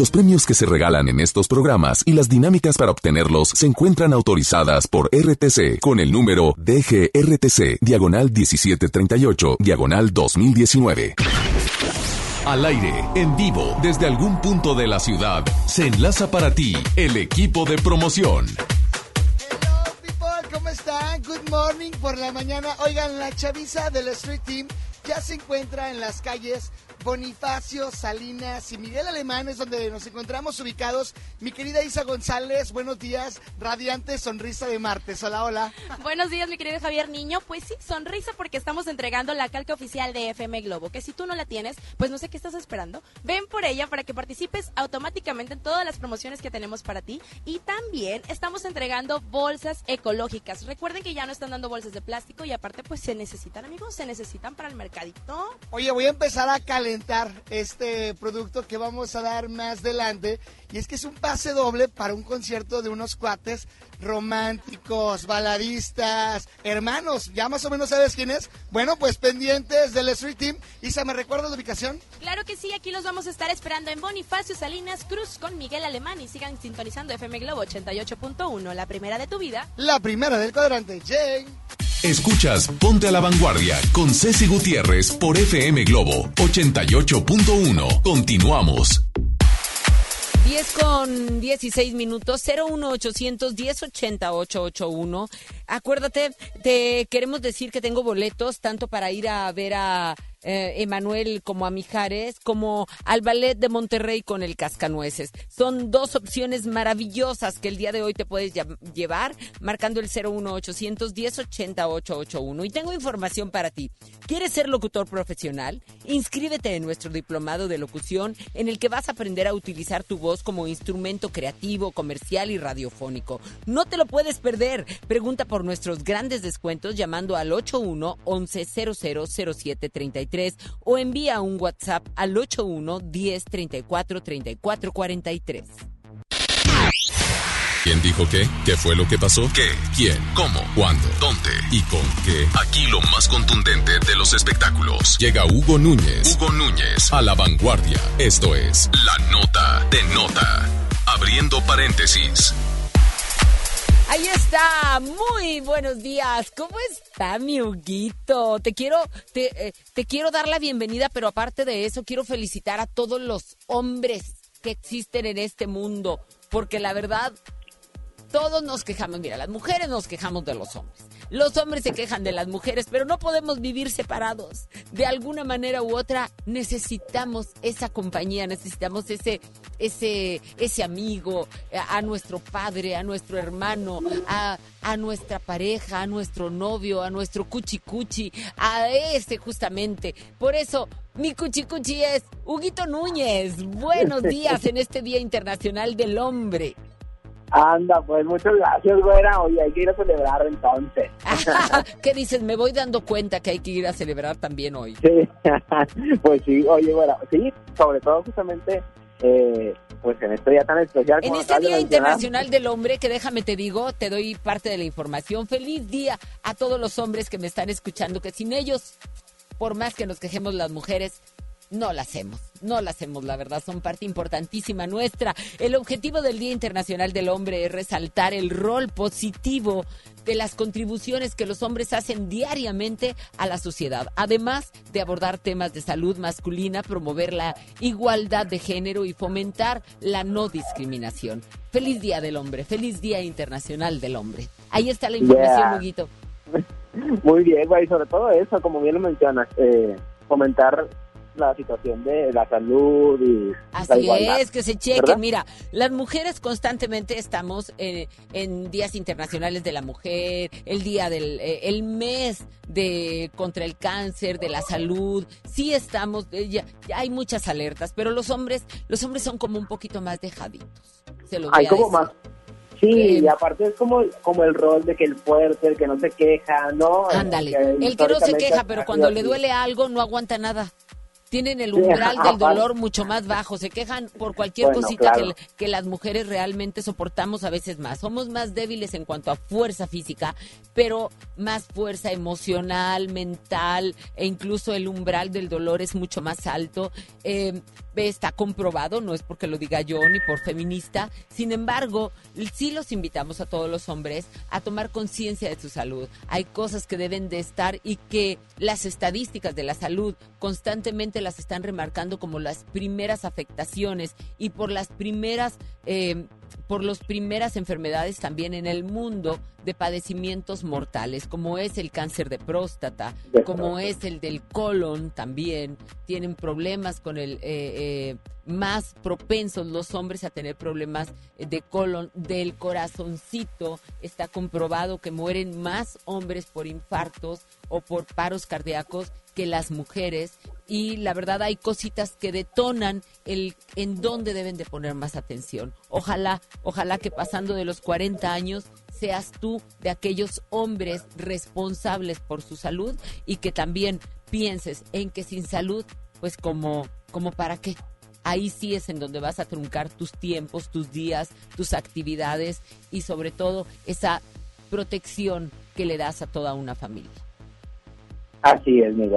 Los premios que se regalan en estos programas y las dinámicas para obtenerlos se encuentran autorizadas por RTC con el número DGRTC, diagonal 1738, diagonal 2019. Al aire, en vivo, desde algún punto de la ciudad, se enlaza para ti el equipo de promoción. Hello people, ¿cómo están? Good morning por la mañana. Oigan, la chaviza del Street Team ya se encuentra en las calles Bonifacio, Salinas y Miguel Alemán es donde nos encontramos ubicados. Mi querida Isa González, buenos días, radiante sonrisa de martes. Hola, hola. Buenos días, mi querido Javier Niño. Pues sí, sonrisa porque estamos entregando la calca oficial de FM Globo, que si tú no la tienes, pues no sé qué estás esperando. Ven por ella para que participes automáticamente en todas las promociones que tenemos para ti. Y también estamos entregando bolsas ecológicas. Recuerden que ya no están dando bolsas de plástico y aparte pues se necesitan, amigos, se necesitan para el mercadito. Oye, voy a empezar a calentar este producto que vamos a dar más adelante. Y es que es un pase doble para un concierto de unos cuates románticos, baladistas, hermanos. ¿Ya más o menos sabes quién es? Bueno, pues pendientes del Street Team. Isa, ¿me recuerdas la ubicación? Claro que sí, aquí los vamos a estar esperando en Bonifacio Salinas Cruz con Miguel Alemán y sigan sintonizando FM Globo 88.1, la primera de tu vida. La primera del cuadrante, Jane. Escuchas Ponte a la Vanguardia con Ceci Gutiérrez por FM Globo 88.1. Continuamos. 10 con 16 minutos, 01810 881. Acuérdate, te queremos decir que tengo boletos tanto para ir a ver a eh, Emanuel como a Mijares, como al Ballet de Monterrey con el Cascanueces. Son dos opciones maravillosas que el día de hoy te puedes llevar marcando el 01810 881. Y tengo información para ti. ¿Quieres ser locutor profesional? Inscríbete en nuestro diplomado de locución en el que vas a aprender a utilizar tu voz como instrumento creativo, comercial y radiofónico. No te lo puedes perder. Pregunta por nuestros grandes descuentos llamando al 81 11 000733 o envía un WhatsApp al 81 10 34 34 43. ¿Quién dijo qué? ¿Qué fue lo que pasó? ¿Qué? ¿Quién? ¿Cómo? ¿Cuándo? ¿Dónde? ¿Y con qué? Aquí lo más contundente de los espectáculos. Llega Hugo Núñez. Hugo Núñez a la vanguardia. Esto es La Nota de Nota. Abriendo paréntesis. Ahí está, muy buenos días. ¿Cómo está mi Huguito? Te quiero, te, eh, te quiero dar la bienvenida, pero aparte de eso, quiero felicitar a todos los hombres que existen en este mundo, porque la verdad, todos nos quejamos. Mira, las mujeres nos quejamos de los hombres. Los hombres se quejan de las mujeres, pero no podemos vivir separados. De alguna manera u otra necesitamos esa compañía, necesitamos ese, ese, ese amigo, a, a nuestro padre, a nuestro hermano, a, a nuestra pareja, a nuestro novio, a nuestro cuchi cuchi, a ese justamente. Por eso, mi cuchi cuchi es Huguito Núñez. Buenos días en este Día Internacional del Hombre. Anda, pues muchas gracias, güera. Oye, hay que ir a celebrar entonces. ¿Qué dices? Me voy dando cuenta que hay que ir a celebrar también hoy. Sí, pues sí, oye, bueno, sí, sobre todo justamente, eh, pues en este día tan especial. En este Día. Internacional del Hombre, que déjame te digo, te doy parte de la información. Feliz día a todos los hombres que me están escuchando, que sin ellos, por más que nos quejemos las mujeres, no la hacemos. No la hacemos, la verdad, son parte importantísima nuestra. El objetivo del Día Internacional del Hombre es resaltar el rol positivo de las contribuciones que los hombres hacen diariamente a la sociedad, además de abordar temas de salud masculina, promover la igualdad de género y fomentar la no discriminación. Feliz Día del Hombre, feliz Día Internacional del Hombre. Ahí está la información, Yeah. Huguito. Muy bien, güey, sobre todo eso, como bien lo mencionas, eh, fomentar la situación de la salud y la Así igualdad. es, que se chequen. ¿verdad? Mira, las mujeres constantemente estamos eh, en días internacionales de la mujer, el día del, eh, el mes de contra el cáncer, de la salud. Sí estamos, eh, ya, ya hay muchas alertas, pero los hombres, los hombres son como un poquito más dejaditos. Se los Hay como más. Sí, y aparte es como, como el rol de que el fuerte, el que no se queja, ¿no? Ándale, el que no se queja, pero cuando le duele algo no aguanta nada. Tienen el umbral del dolor mucho más bajo, se quejan por cualquier Bueno, cosita claro. que, que las mujeres realmente soportamos a veces más. Somos más débiles en cuanto a fuerza física, pero más fuerza emocional, mental e incluso el umbral del dolor es mucho más alto. Eh, está comprobado, no es porque lo diga yo ni por feminista. Sin embargo, sí los invitamos a todos los hombres a tomar conciencia de su salud. Hay cosas que deben de estar y que las estadísticas de la salud constantemente las están remarcando como las primeras afectaciones y por las primeras, eh, por las primeras enfermedades también en el mundo de padecimientos mortales, como es el cáncer de próstata, como es el del colon también, tienen problemas con el, eh, eh, más propensos los hombres a tener problemas de colon, del corazoncito, está comprobado que mueren más hombres por infartos o por paros cardíacos que las mujeres y la verdad hay cositas que detonan el en dónde deben de poner más atención. Ojalá, ojalá que pasando de los 40 años seas tú de aquellos hombres responsables por su salud y que también pienses en que sin salud, pues como, como para qué. Ahí sí es en donde vas a truncar tus tiempos, tus días, tus actividades y sobre todo esa protección que le das a toda una familia. Así es, mi.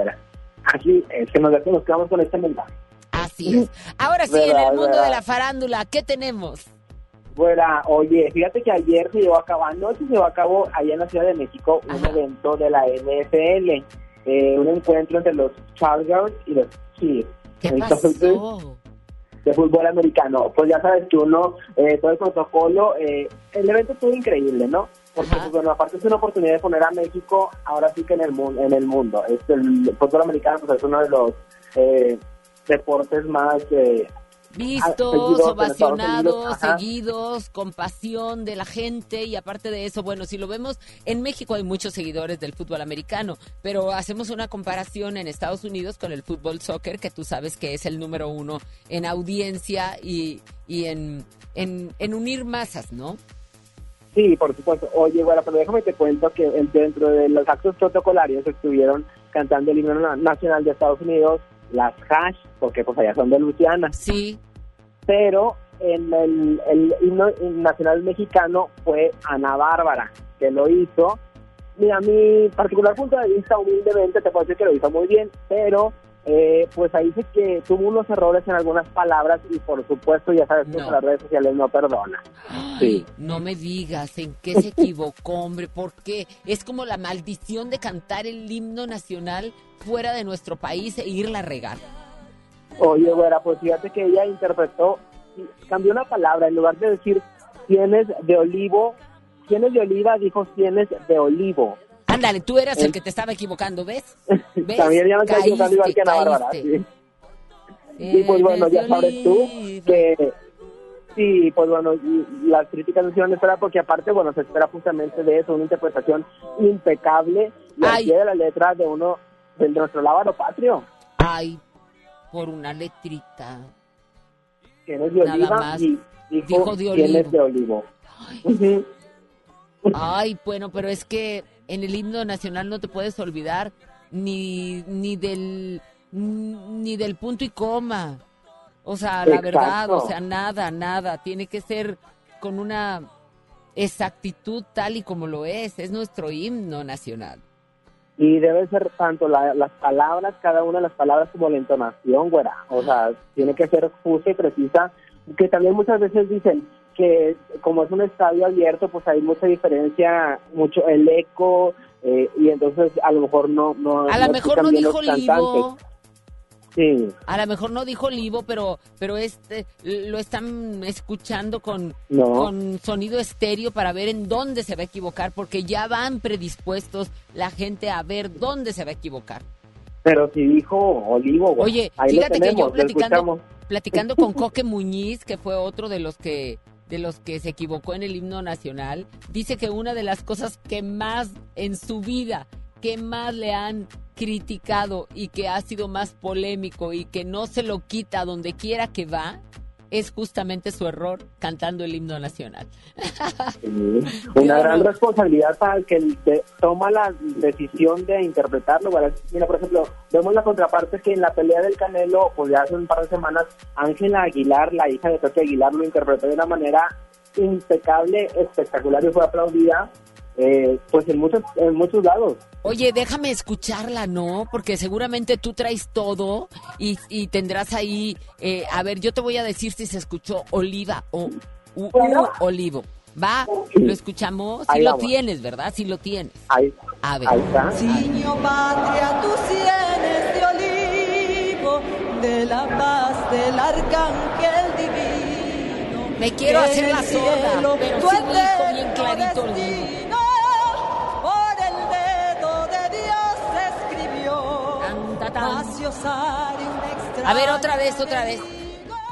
Así es, que nos, nos quedamos con este mensaje. Así es. Ahora sí, en el mundo verdad. de la farándula, ¿qué tenemos? Güera, oye, fíjate que ayer se llevó a cabo, anoche se llevó a cabo allá en la Ciudad de México un evento de la NFL, eh, un encuentro entre los Chargers y los Chiefs. ¿Qué pasó? de fútbol americano. Pues ya sabes que uno, eh, todo el protocolo, eh, el evento estuvo increíble, ¿no? Porque, pues, bueno, aparte es una oportunidad de poner a México ahora sí que en el, mu- en el mundo. Es el fútbol americano pues, es uno de los eh, deportes más... Eh, Vistos, ovacionados, seguidos, con pasión de la gente y aparte de eso, bueno, si lo vemos, en México hay muchos seguidores del fútbol americano, pero hacemos una comparación en Estados Unidos con el fútbol soccer, que tú sabes que es el número uno en audiencia y, y en, en, en unir masas, ¿no? Sí, por supuesto. Oye, bueno, pero déjame te cuento que en- dentro de los actos protocolarios estuvieron cantando el himno na- nacional de Estados Unidos, las hash, porque pues allá son de Luciana. Sí. Pero en el, el himno nacional mexicano fue Ana Bárbara, que lo hizo. Mira, mi particular punto de vista, humildemente, te puedo decir que lo hizo muy bien, pero eh, pues ahí dice que tuvo unos errores en algunas palabras y por supuesto, ya sabes que No. las redes sociales no perdonan. Sí. No me digas en qué se equivocó, hombre, porque es como la maldición de cantar el himno nacional fuera de nuestro país e irla a regar. Oye, güera, pues fíjate que ella interpretó, cambió una palabra, en lugar de decir tienes de olivo, tienes de oliva, dijo tienes de olivo. Ándale, tú eras el que te estaba equivocando, ¿ves? ¿ Ves? También ya me está equivocando igual que Ana Bárbara. Sí. Y pues bueno, ya sabes tú que sí, pues bueno, y las críticas no se van a esperar porque aparte, bueno, se espera justamente de eso, una interpretación impecable y al pie de la letra de uno, de nuestro lábaro patrio, Ay, por una letrita. tienes de Nada oliva más. y dijo, Dijo de olivo. de olivo. Ujú. Ay, bueno, pero es que en el himno nacional no te puedes olvidar ni, ni del ni del punto y coma. O sea, la verdad, o sea, nada, nada. Tiene que ser con una exactitud tal y como lo es. Es nuestro himno nacional. Y debe ser tanto la- las palabras, cada una de las palabras, como la entonación, güera. O sea, tiene que ser justa y precisa. Que también muchas veces dicen que como es un estadio abierto, pues hay mucha diferencia, mucho el eco, eh, y entonces a lo mejor no... no A lo no mejor no dijo Livo. Sí, A lo mejor no dijo Livo, pero pero este lo están escuchando con, No. con sonido estéreo para ver en dónde se va a equivocar, porque ya van predispuestos la gente a ver dónde se va a equivocar. pero si dijo Olivo. Oye, ahí fíjate lo que yo platicando, platicando con Coque Muñiz, que fue otro de los que de los que se equivocó en el himno nacional, dice que una de las cosas que más en su vida, que más le han criticado y que ha sido más polémico y que no se lo quita donde quiera que va, es justamente su error cantando el himno nacional. Una gran responsabilidad para el que toma la decisión de interpretarlo. Mira, por ejemplo, vemos la contraparte que en la pelea del Canelo, pues ya hace un par de semanas, Ángela Aguilar, la hija de Pepe Aguilar, lo interpretó de una manera impecable, espectacular y fue aplaudida, eh, pues en muchos, en muchos lados. Oye, déjame escucharla, ¿no? Porque seguramente tú traes todo y, y tendrás ahí, eh, a ver, yo te voy a decir si se escuchó oliva o u- u- olivo. ¿Va? ¿Lo escuchamos? Sí Ahí lo vamos. tienes, ¿verdad? Sí lo tienes. Ahí, A ver. ahí está. Niño patria, tú tienes de olivo, de la paz del arcángel divino. Me quiero hacer la cielo pero sí dijo bien clarito el A ver, otra vez, otra vez.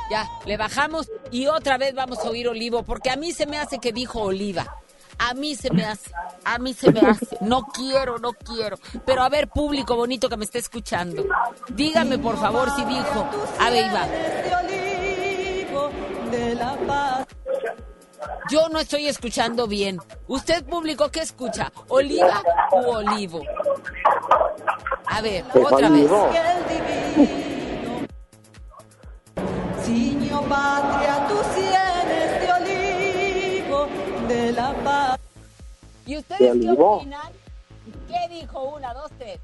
Ya, le bajamos y otra vez vamos a oír Olivo, porque a mí se me hace que dijo Oliva. A mí se me hace, a mí se me hace. No quiero, no quiero. Pero a ver, público bonito que me está escuchando, dígame por favor si dijo. A ver, Iba. Yo no estoy escuchando bien. ¿Usted, público, qué escucha? ¿Oliva u olivo? A ver, otra vez. Patria, tus sienes de olivo de la paz. ¿Y De ustedes qué opinan? ¿Qué dijo? Una, dos, tres.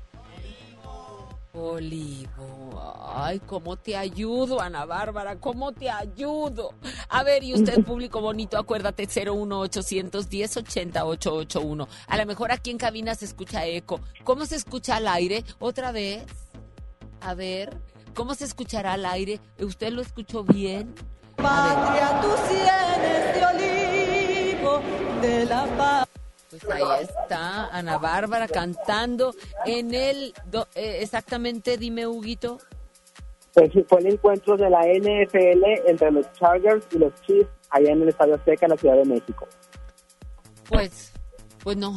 Olivo. Ay, ¿cómo te ayudo, Ana Bárbara? ¿Cómo te ayudo? A ver, y usted, público bonito, acuérdate, 01810 80881. A lo mejor aquí en cabina se escucha eco. ¿Cómo se escucha al aire? ¿Otra vez? A ver, ¿cómo se escuchará al aire? ¿Usted lo escuchó bien? Patria, tus sienes Pues ahí está Ana Bárbara cantando en el... do- eh, exactamente, dime, Huguito. Pues fue el encuentro de la NFL entre los Chargers y los Chiefs allá en el Estadio Azteca en la Ciudad de México. Pues, pues no.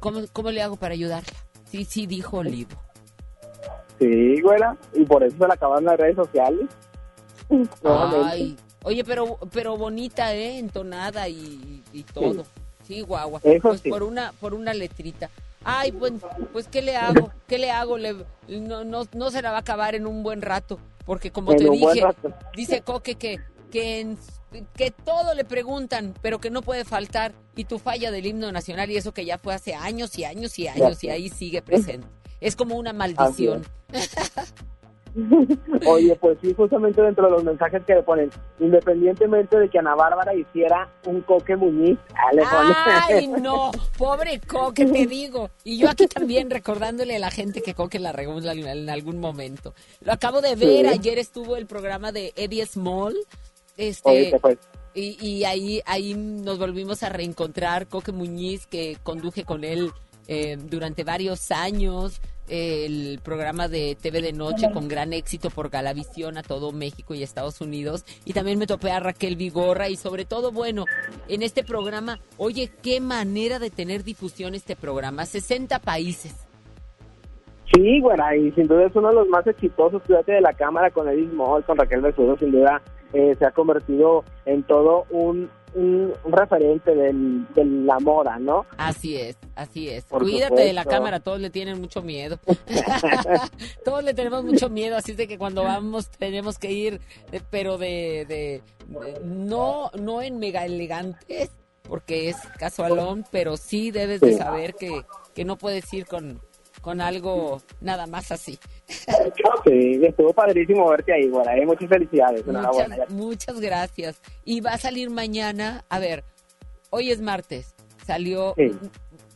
¿Cómo, cómo le hago para ayudarla? Sí, sí, dijo Olivo. Sí, güera, y por eso se la acabaron las redes sociales. Ay, oye, pero, pero bonita, ¿eh? Entonada y, y todo. Sí, guagua. Eso pues sí. por una, por una letrita. Ay, pues, pues ¿qué le hago? ¿Qué le hago? Le- no, no, no se la va a acabar en un buen rato, porque como En te dije, dice Coque que, que, en- que todo le preguntan, pero que no puede faltar, y tu falla del himno nacional, y eso que ya fue hace años y años y años, y ahí sigue presente. Es como una maldición. Oye, pues sí, justamente dentro de los mensajes que le ponen, independientemente de que Ana Bárbara hiciera un coque muñiz, ah, le ponen- Ay, no, pobre Coque, te digo. Y yo aquí también recordándole a la gente que Coque la regó en algún momento. Lo acabo de ver, Sí. ayer estuvo el programa de Eddie Small. Oye, Este, se fue. y, y ahí, ahí nos volvimos a reencontrar, Coque Muñiz, que conduje con él eh, durante varios años el programa de TV de noche con gran éxito por Galavisión a todo México y Estados Unidos. Y también me topé a Raquel Vigorra y sobre todo, bueno, en este programa, oye, qué manera de tener difusión este programa, 60 países. Sí, güera, y sin duda es uno de los más exitosos, fíjate, de la cámara con Edith Moll, con Raquel Besudo, sin duda eh, se ha convertido en todo un, un, referente del, de la moda, ¿no? Así es, así es. Por Cuídate de la cámara, todos le tienen mucho miedo. todos le tenemos mucho miedo, así es de que cuando vamos tenemos que ir, pero de, de- de- no, no en mega elegantes, porque es casualón, pero sí debes de saber que, que no puedes ir con, con algo nada más así. Sí, estuvo padrísimo verte ahí, eh, muchas felicidades. Muchas, muchas gracias. Y va a salir mañana, a ver, hoy es martes, salió, Sí.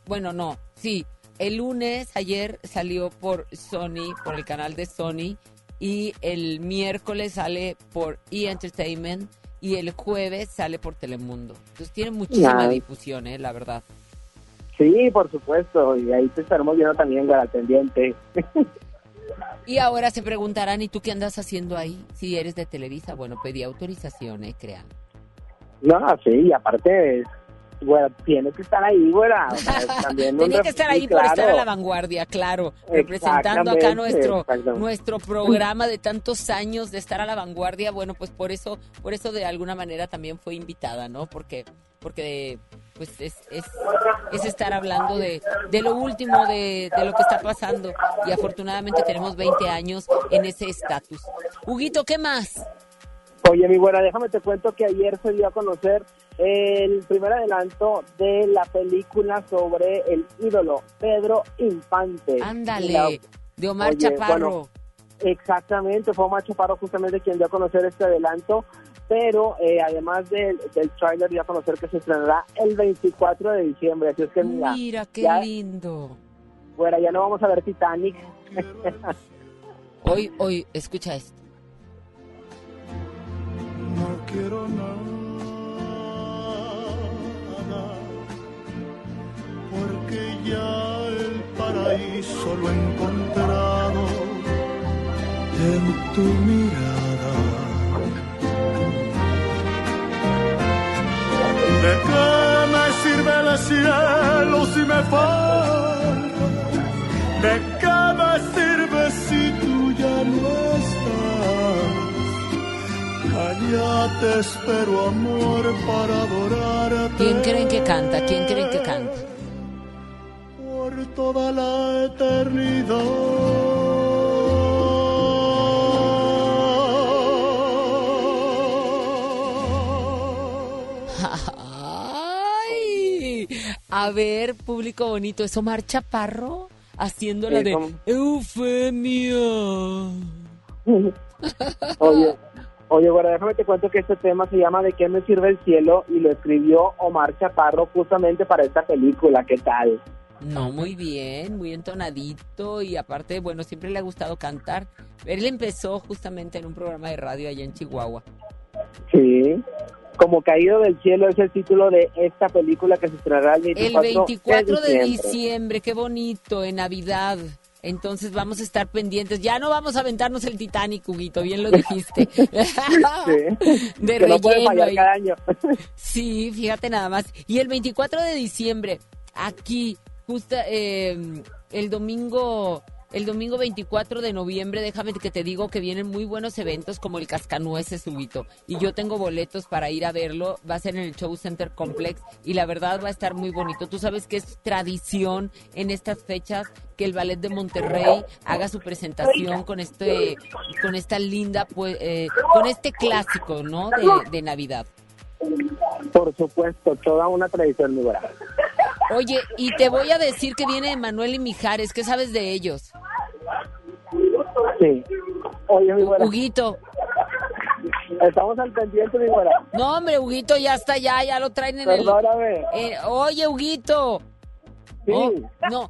bueno, no, sí, el lunes, ayer salió por Sony, por el canal de Sony, y el miércoles sale por E! Entertainment, y el jueves sale por Telemundo. Entonces tiene muchísima difusión, eh, la verdad. Sí, por supuesto, y ahí te estaremos viendo también, güera, pendiente. Y ahora se preguntarán, ¿y tú qué andas haciendo ahí? Si eres de Televisa, bueno, pedí autorización, eh, crean. No, sí, y aparte, güera, tienes que estar ahí, güera. o sea, también Tenía que estar ahí sí, por estar a claro. la vanguardia, claro, representando acá nuestro nuestro programa de tantos años de estar a la vanguardia. Bueno, pues por eso por eso de alguna manera también fue invitada, ¿no? Porque porque pues es, es, es estar hablando de, de lo último de, de lo que está pasando y afortunadamente tenemos 20 años en ese estatus. Huguito, ¿qué más? Oye, mi buena, déjame te cuento que ayer se dio a conocer el primer adelanto de la película sobre el ídolo Pedro Infante. Ándale, La- de Omar Oye, Chaparro. bueno, exactamente, fue Omar Chaparro justamente quien dio a conocer este adelanto, pero eh, además del, del tráiler dio a conocer que se estrenará el 24 de diciembre, así es que mira, Mira, qué ya, lindo. bueno, ya no vamos a ver Titanic. Hoy, hoy, escucha esto. quiero nada, porque ya el paraíso lo he encontrado en tu mirada. Falta? ¿De qué me sirve si tú ya no estás? Allá te espero, amor, para adorarte. ¿Quién creen que canta? ¿Quién creen que canta? Por toda la eternidad. A ver, público bonito, ¿es Omar Chaparro? Haciendo la Sí, de ¿cómo? Eufemia. Oye, oye, bueno, déjame te cuento que este tema se llama ¿De qué me sirve el cielo? y lo escribió Omar Chaparro justamente para esta película. ¿Qué tal? No, muy bien, muy entonadito y aparte, bueno, siempre le ha gustado cantar. Él empezó justamente en un programa de radio allá en Chihuahua. Sí. Como Caído del Cielo es el título de esta película que se estrenará el El 24, 24 de diciembre. diciembre, qué bonito, en Navidad. Entonces vamos a estar pendientes. Ya no vamos a aventarnos el Titanic, Huguito, bien lo dijiste. De que no puede relleno fallar cada año. Sí, fíjate nada más. Y el 24 de diciembre, aquí, justo eh, el domingo, el domingo 24 de noviembre, déjame que te digo que vienen muy buenos eventos como el Cascanueces Subito. Y yo tengo boletos para ir a verlo. Va a ser en el Show Center Complex y la verdad va a estar muy bonito. Tú sabes que es tradición en estas fechas que el Ballet de Monterrey haga su presentación con este, con esta linda, pues, eh, con este clásico, ¿no? De Navidad. Por supuesto, toda una tradición muy buena. Oye, y te voy a decir que viene Manuel y Mijares. ¿Qué sabes de ellos? Sí. Oye, mi buena. Huguito. Estamos al pendiente, mi buena. No, hombre, Huguito ya está ya, ya lo traen en el... Eh, oye, Huguito. Sí. Oh, no,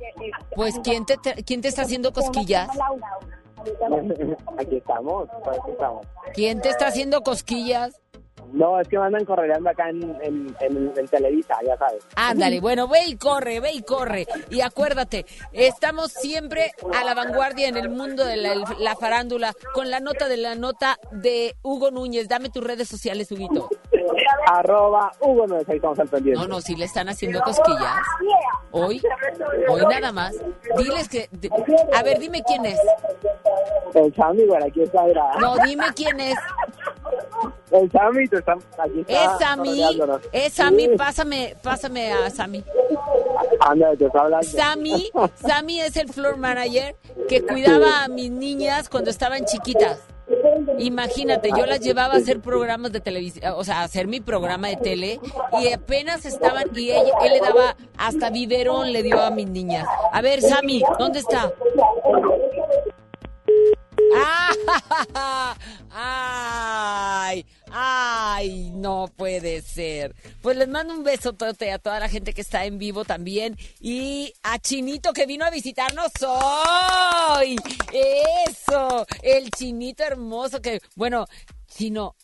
pues ¿quién te, tra- ¿quién te está haciendo cosquillas? Aquí estamos, aquí estamos. ¿Quién te está haciendo cosquillas? No, es que me andan acá en, en, en, en Televisa, ya sabes. Ándale, bueno, ve y corre, ve y corre. Y acuérdate, estamos siempre a la vanguardia en el mundo de la, la farándula con la nota de la nota de Hugo Núñez. Dame tus redes sociales, Huguito. Arroba Hugo ahí estamos al pendiente. No, no, si le están haciendo cosquillas. Hoy, hoy nada más. Diles que... de- a ver, dime quién es. El Sammy, bueno, aquí está, mira. No, dime quién es. El Sammy, te está, aquí está. Es Sammy, es Sammy, Sí. pásame, pásame a Sammy. Anda, te está hablando. Sammy, Sammy es el floor manager que cuidaba a mis niñas cuando estaban chiquitas. Imagínate, yo las llevaba a hacer programas de televisión, o sea, a hacer mi programa de tele y apenas estaban y ella, él le daba hasta biberón le dio a mis niñas. A ver, Sammy, ¿dónde está? ¡Ay! ¡Ay! No puede ser. Pues les mando un beso tote a toda la gente que está en vivo también. Y a Chinito que vino a visitarnos hoy. ¡Eso! El Chinito hermoso que. Bueno, Chino,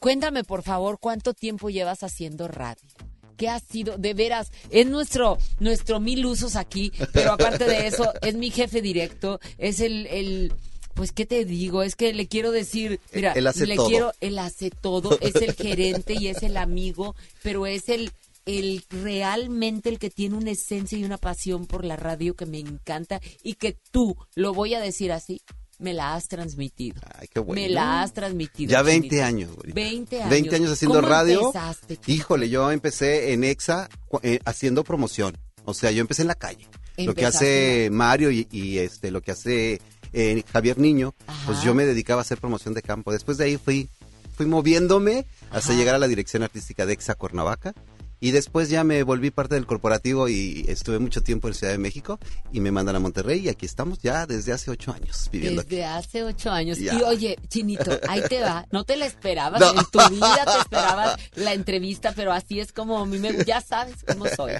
cuéntame por favor cuánto tiempo llevas haciendo radio. ¿Qué ha sido? De veras, es nuestro, nuestro mil usos aquí, pero aparte de eso, es mi jefe directo, es el, el, pues, ¿qué te digo? Es que le quiero decir, mira, Él hace le todo. quiero, él hace todo, es el gerente y es el amigo, pero es el, el realmente el que tiene una esencia y una pasión por la radio que me encanta y que tú, lo voy a decir así, me la has transmitido. Ay, qué bueno. Me la has transmitido. Ya 20 Chinito. años, güey. 20 años. 20 años haciendo ¿Cómo radio. empezaste? Híjole, yo empecé en EXA eh, haciendo promoción. O sea, yo empecé en la calle. Lo que hace Mario y, y, este lo que hace eh, Javier Niño, pues Ajá. yo me dedicaba a hacer promoción de campo. Después de ahí fui fui moviéndome hasta Ajá. llegar a la dirección artística de EXA Cuernavaca. Y después ya me volví parte del corporativo y estuve mucho tiempo en Ciudad de México y me mandan a Monterrey y aquí estamos ya desde hace ocho años viviendo aquí. Desde hace ocho años. Ya. Y oye, Chinito, ahí te va. No te la esperabas. No. En tu vida te esperabas la entrevista, pero así es como a mí me... Ya sabes cómo soy.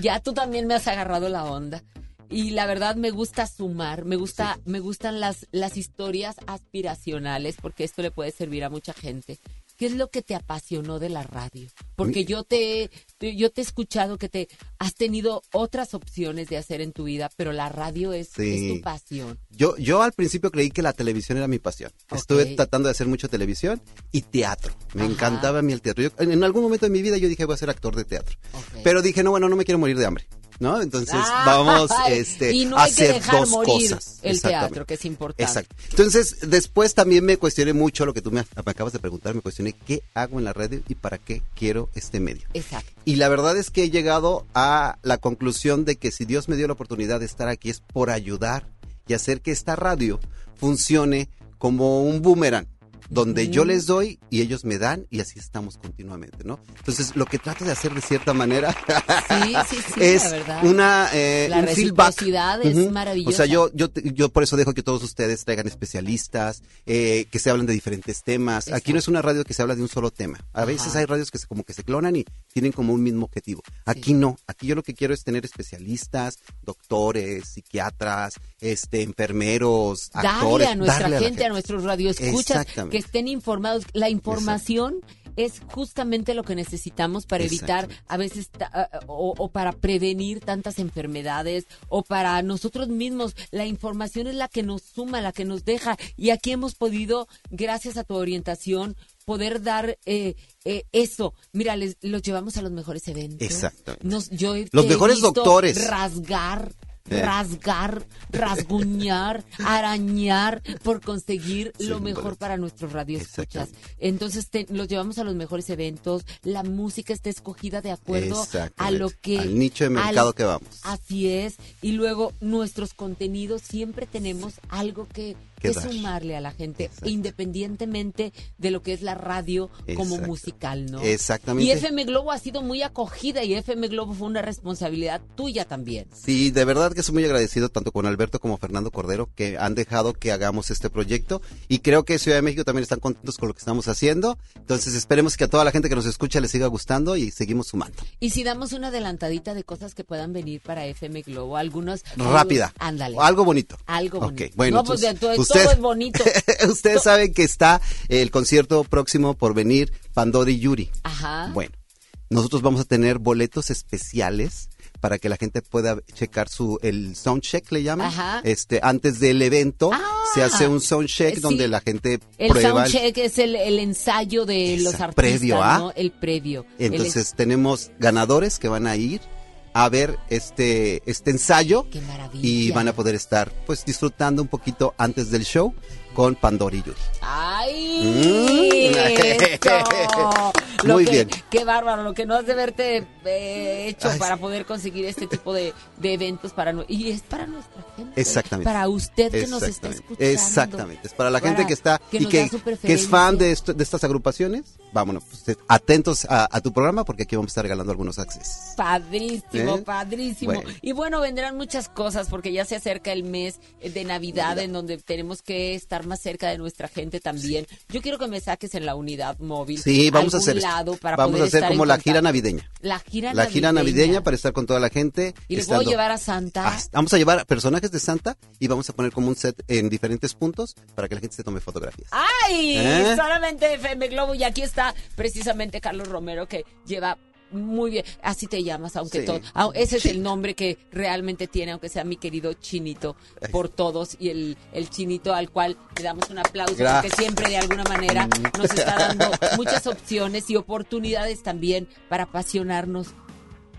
Ya tú también me has agarrado la onda. Y la verdad me gusta sumar, me gusta, me gustan las, las historias aspiracionales, porque esto le puede servir a mucha gente. ¿qué es lo que te apasionó de la radio? Porque yo te, te- yo te he escuchado que te has tenido otras opciones de hacer en tu vida, pero la radio es, Sí. es tu pasión. Yo, yo al principio creí que la televisión era mi pasión. Estuve tratando de hacer mucho televisión y teatro. Me Ajá. encantaba a mí el teatro. Yo- en, en algún momento de mi vida yo dije voy a ser actor de teatro. Pero dije, no, bueno, no me quiero morir de hambre. ¿No? Entonces Ay, vamos este, y no a que hacer dejar dos morir cosas. el Exactamente. teatro, que es importante. Exacto. Entonces, después también me cuestioné mucho lo que tú me, me acabas de preguntar. Me cuestioné qué hago en la radio y para qué quiero este medio. Exacto. Y la verdad es que he llegado a la conclusión de que si Dios me dio la oportunidad de estar aquí es por ayudar y hacer que esta radio funcione como un boomerang, donde yo les doy y ellos me dan y así estamos continuamente, ¿no? Entonces, lo que trato de hacer de cierta manera Sí, sí, sí, es la una eh, La un feedback. reciprocidad es maravillosa. O sea, yo, yo, yo por eso dejo que todos ustedes traigan especialistas, eh, que se hablen de diferentes temas. Aquí no es una radio que se habla de un solo tema. A veces Ajá. hay radios que se, como que se clonan y tienen como un mismo objetivo. Aquí no. Aquí yo lo que quiero es tener especialistas, doctores, psiquiatras, este, enfermeros, darle actores. a nuestra darle gente, a, nuestros radioescuchas, que estén informados. La información es justamente lo que necesitamos para evitar a veces o, o para prevenir tantas enfermedades o para nosotros mismos. La información es la que nos suma, la que nos deja. Y aquí hemos podido, gracias a tu orientación, poder dar eh, eh, eso. Mira, les, los llevamos a los mejores eventos. Exactamente. Nos- yo he- Los mejores doctores. Rasgar. Eh. Rasgar, rasguñar, arañar por conseguir lo mejor para nuestros radioescuchas. Entonces te- los llevamos a los mejores eventos, la música está escogida de acuerdo a lo que... Al nicho de mercado que vamos. Así es. Y luego nuestros contenidos siempre tenemos algo que, Que dar. sumarle a la gente, independientemente de lo que es la radio como musical, ¿no? Exactamente. Y FM Globo ha sido muy acogida y FM Globo fue una responsabilidad tuya también. Sí, de verdad que estoy muy agradecido tanto con Alberto como Fernando Cordero que han dejado que hagamos este proyecto y creo que Ciudad de México también están contentos con lo que estamos haciendo. Entonces esperemos que a toda la gente que nos escucha les siga gustando y seguimos sumando. Y si damos una adelantadita de cosas que puedan venir para FM Globo, algunos... Rápida. Ándale. Algo bonito. Algo Ok, bonito. bueno, no, pues entonces, usted- todo es bonito. Ustedes saben que está el concierto próximo por venir Pandora y Yuri. Ajá. Bueno, nosotros vamos a tener boletos especiales para que la gente pueda checar su el sound check le llaman. Ajá. Este antes del evento se hace un sound check sí. donde la gente El prueba el- soundcheck es el, el ensayo de los artistas, previo a. ¿no? El previo. El Entonces tenemos ganadores que van a ir a ver este este ensayo Qué y van a poder estar pues disfrutando un poquito antes del show con Pandora y Yuri. ¡Ay! Mm. Muy que- bien. Qué bárbaro, lo que no has de verte eh, hecho Ay, para poder conseguir este tipo de, de eventos para nu- y es para nuestra gente. Exactamente. Para usted que nos está escuchando. Exactamente. Es para la gente que está que y que, que es fan de, esto- de estas agrupaciones. Vámonos, pues, atentos a, a tu programa porque aquí vamos a estar regalando algunos accesos. Padrísimo, ¿Eh? padrísimo. Bueno. Y bueno, vendrán muchas cosas porque ya se acerca el mes de Navidad en donde tenemos que estar más cerca de nuestra gente también. Yo quiero que me saques en la unidad móvil. Sí, vamos a hacer lado para Vamos poder a hacer como la contacto. gira navideña. La gira La gira navideña para estar con toda la gente. Y les voy a llevar a Santa. Ah, Vamos a llevar personajes de Santa y vamos a poner como un set en diferentes puntos para que la gente se tome fotografías. ¡Ay! ¿Eh? Solamente FM Globo. Y aquí está precisamente Carlos Romero que lleva muy bien. Así te llamas, aunque Sí. todo. ah, ese es el nombre que realmente tiene, aunque sea mi querido Chinito, por todos. Y el, el Chinito al cual le damos un aplauso Gracias. porque siempre de alguna manera nos está dando muchas opciones y oportunidades también para apasionarnos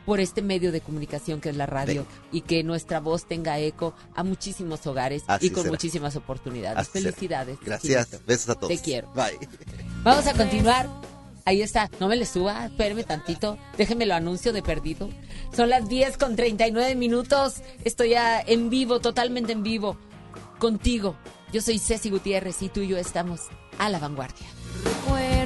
por este medio de comunicación que es la radio y que nuestra voz tenga eco a muchísimos hogares Así y con será. muchísimas oportunidades. Así será. Felicidades. Gracias. Chinito. Besos a todos. Te quiero. Bye. Vamos a continuar. Ahí está, no me le suba, espéreme tantito, déjeme lo anuncio de perdido. Son las 10 con 39 minutos, estoy ya en vivo, totalmente en vivo, contigo. Yo soy Ceci Gutiérrez y tú y yo estamos a la vanguardia. Recuerdo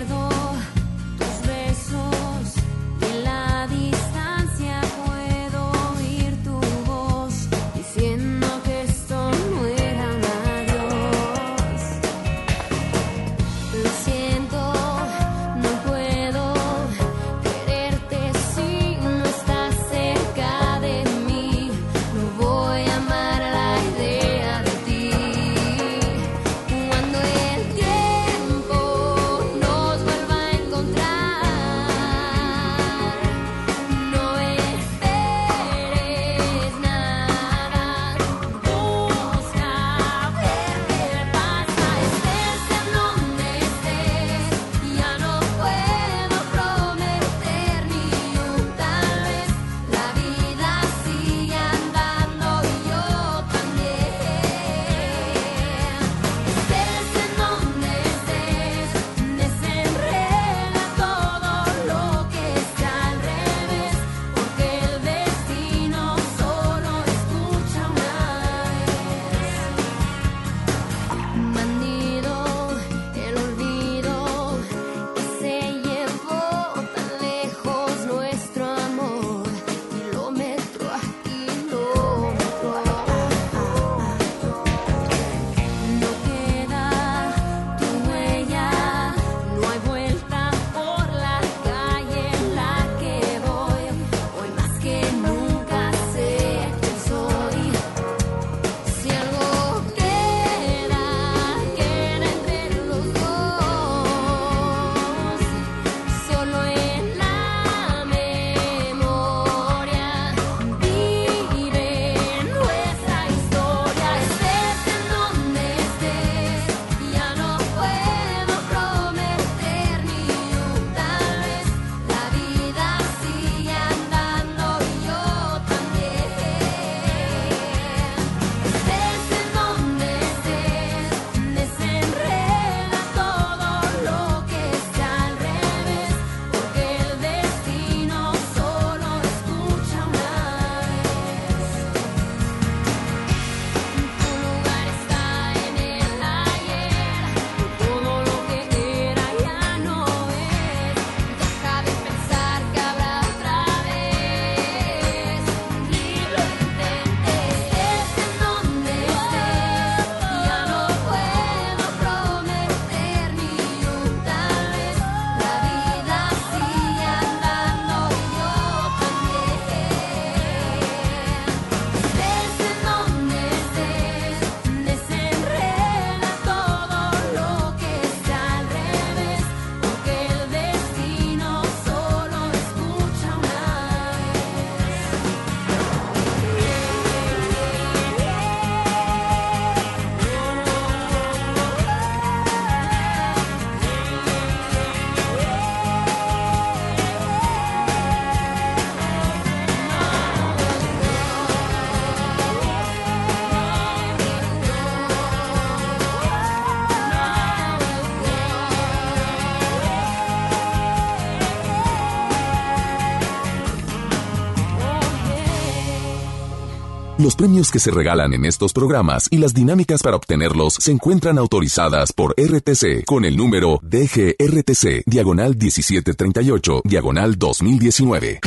Los premios que se regalan en estos programas y las dinámicas para obtenerlos se encuentran autorizadas por RTC con el número DGRTC, diagonal 1738, diagonal 2019.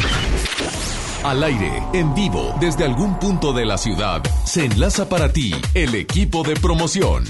Al aire, en vivo, desde algún punto de la ciudad, se enlaza para ti el equipo de promoción.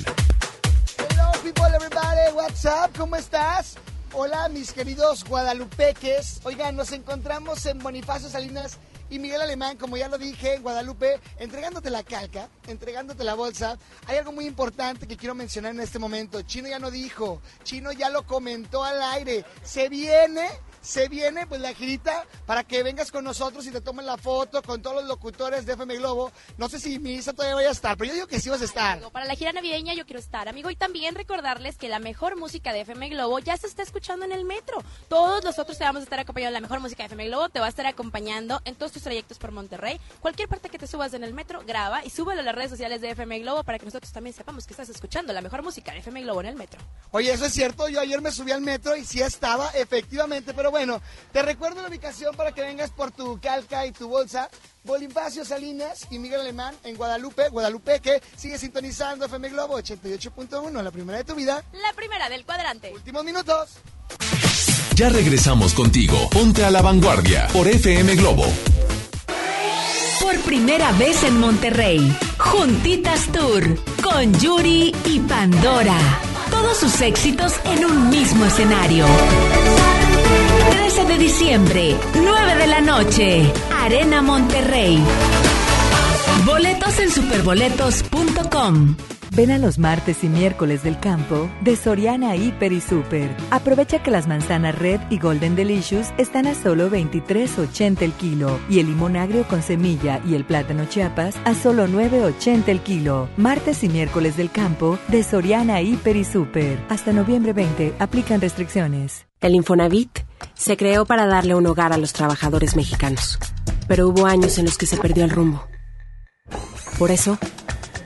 Hello, people, everybody. What's up? ¿Cómo estás? Hola, mis queridos guadalupeques. Oigan, nos encontramos en Bonifacio Salinas y Miguel Alemán, como ya lo dije, en Guadalupe, entregándote la calca, entregándote la bolsa. Hay algo muy importante que quiero mencionar en este momento. Chino ya no dijo, Chino ya lo comentó al aire. Se viene se viene pues la girita para que vengas con nosotros y te tomen la foto con todos los locutores de FM Globo. No sé si Misa todavía vaya a estar, pero yo digo que sí vas a estar. Para la gira navideña yo quiero estar, amigo. Y también recordarles que la mejor música de FM Globo ya se está escuchando en el metro. Todos nosotros te vamos a estar acompañando. La mejor música de FM Globo te va a estar acompañando en todos tus trayectos por Monterrey. Cualquier parte que te subas en el metro, graba y súbelo a las redes sociales de FM Globo para que nosotros también sepamos que estás escuchando la mejor música de FM Globo en el metro. Oye, eso es cierto. Yo ayer me subí al metro y sí estaba, efectivamente. Pero bueno, te recuerdo la ubicación para que vengas por tu calca y tu bolsa. Bonifacio Salinas y Miguel Alemán en Guadalupe, Guadalupe que sigue sintonizando FM Globo 88.1, la primera de tu vida. La primera del cuadrante. Últimos minutos. Ya regresamos contigo. Ponte a la vanguardia por FM Globo. Por primera vez en Monterrey, Juntitas Tour con Yuri y Pandora. Todos sus éxitos en un mismo escenario. 13 de diciembre, 9 de la noche, Arena Monterrey. Boletos en superboletos.com. Ven a los martes y miércoles del campo de Soriana Hiper y Super. Aprovecha que las manzanas Red y Golden Delicious están a solo 23.80 el kilo y el limón agrio con semilla y el plátano Chiapas a solo 9.80 el kilo. Martes y miércoles del campo de Soriana Hiper y Super. Hasta noviembre 20 aplican restricciones. El Infonavit se creó para darle un hogar a los trabajadores mexicanos, pero hubo años en los que se perdió el rumbo. Por eso,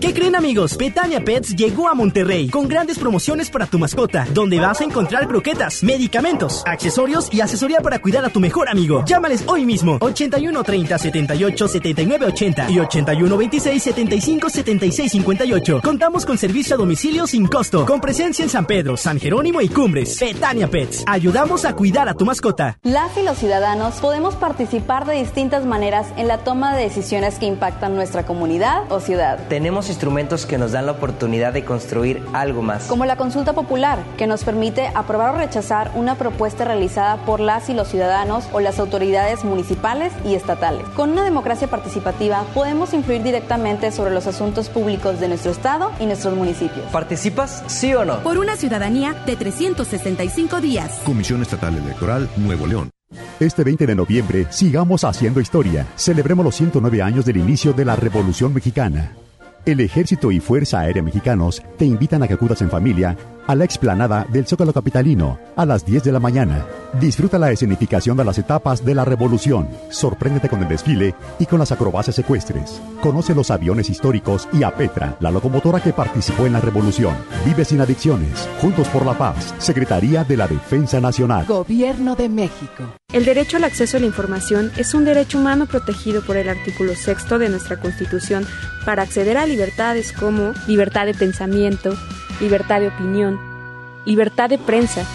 ¿Qué creen amigos? Petania Pets llegó a Monterrey con grandes promociones para tu mascota, donde vas a encontrar croquetas, medicamentos, accesorios y asesoría para cuidar a tu mejor amigo. Llámales hoy mismo 81 30 78 79 80 y 81 26 75 76 58. Contamos con servicio a domicilio sin costo, con presencia en San Pedro, San Jerónimo y Cumbres. Petania Pets, ayudamos a cuidar a tu mascota. Las y los ciudadanos podemos participar de distintas maneras en la toma de decisiones que impactan nuestra comunidad o ciudad. Tenemos instrumentos que nos dan la oportunidad de construir algo más. Como la consulta popular, que nos permite aprobar o rechazar una propuesta realizada por las y los ciudadanos o las autoridades municipales y estatales. Con una democracia participativa podemos influir directamente sobre los asuntos públicos de nuestro estado y nuestros municipios. ¿Participas, sí o no? Por una ciudadanía de 365 días. Comisión Estatal Electoral Nuevo León. Este 20 de noviembre, sigamos haciendo historia. Celebremos los 109 años del inicio de la Revolución Mexicana. El Ejército y Fuerza Aérea Mexicanos te invitan a que acudas en familia a la explanada del Zócalo Capitalino a las 10 de la mañana. Disfruta la escenificación de las etapas de la revolución. Sorpréndete con el desfile y con las acrobacias ecuestres. Conoce los aviones históricos y a Petra, la locomotora que participó en la revolución. Vive sin adicciones. Juntos por la paz. Secretaría de la Defensa Nacional. Gobierno de México. El derecho al acceso a la información es un derecho humano protegido por el artículo sexto de nuestra Constitución para acceder a libertades como libertad de pensamiento, libertad de opinión, libertad de prensa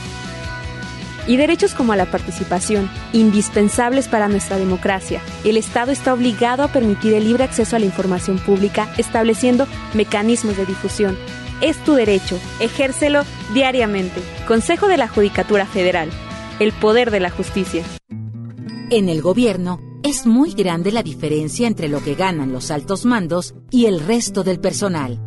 y derechos como a la participación, indispensables para nuestra democracia. El Estado está obligado a permitir el libre acceso a la información pública, estableciendo mecanismos de difusión. Es tu derecho, ejércelo diariamente. Consejo de la Judicatura Federal. El poder de la justicia. En el gobierno es muy grande la diferencia entre lo que ganan los altos mandos y el resto del personal.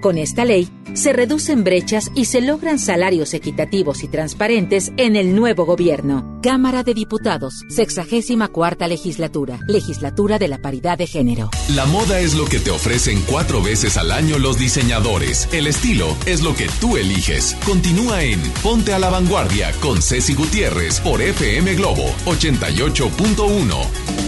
Con esta ley, se reducen brechas y se logran salarios equitativos y transparentes en el nuevo gobierno. Cámara de Diputados, 64 legislatura, legislatura de la paridad de género. La moda es lo que te ofrecen cuatro veces al año los diseñadores. El estilo es lo que tú eliges. Continúa en Ponte a la Vanguardia con Ceci Gutiérrez por FM Globo 88.1.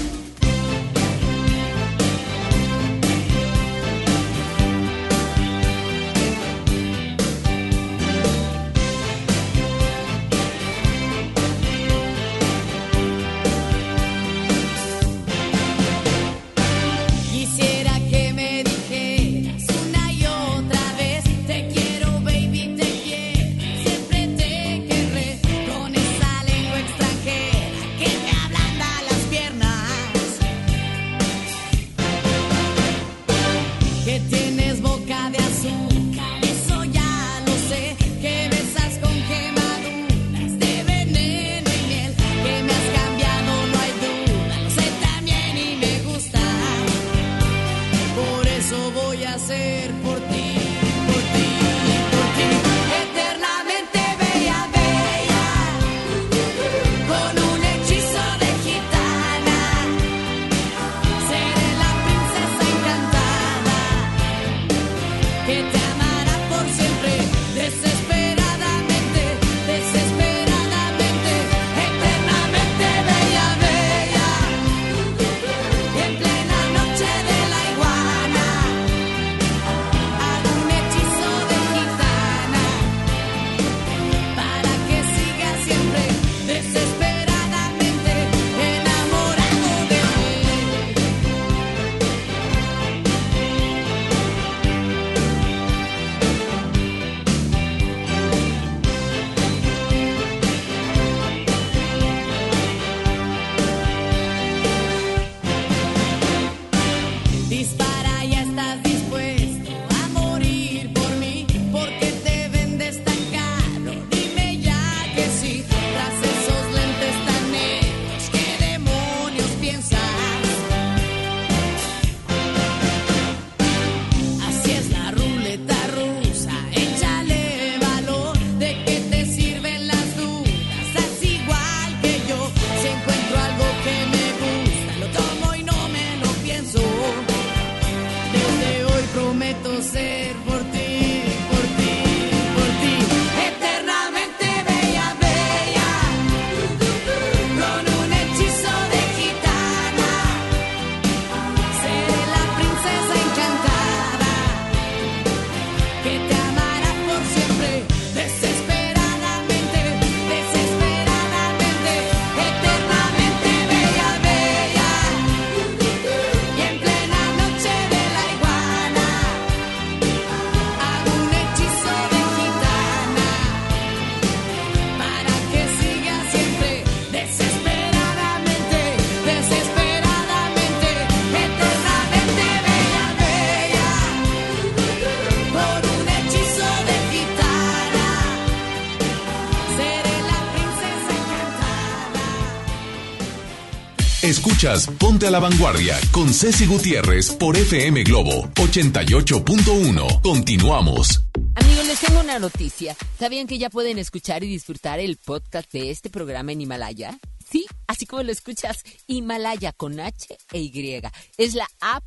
Escuchas Ponte a la Vanguardia con Ceci Gutiérrez por FM Globo 88.1. Continuamos. Amigos, les tengo una noticia. ¿Sabían que ya pueden escuchar y disfrutar el podcast de este programa en Himalaya? Sí, así como lo escuchas, Himalaya con H e Y. Es la app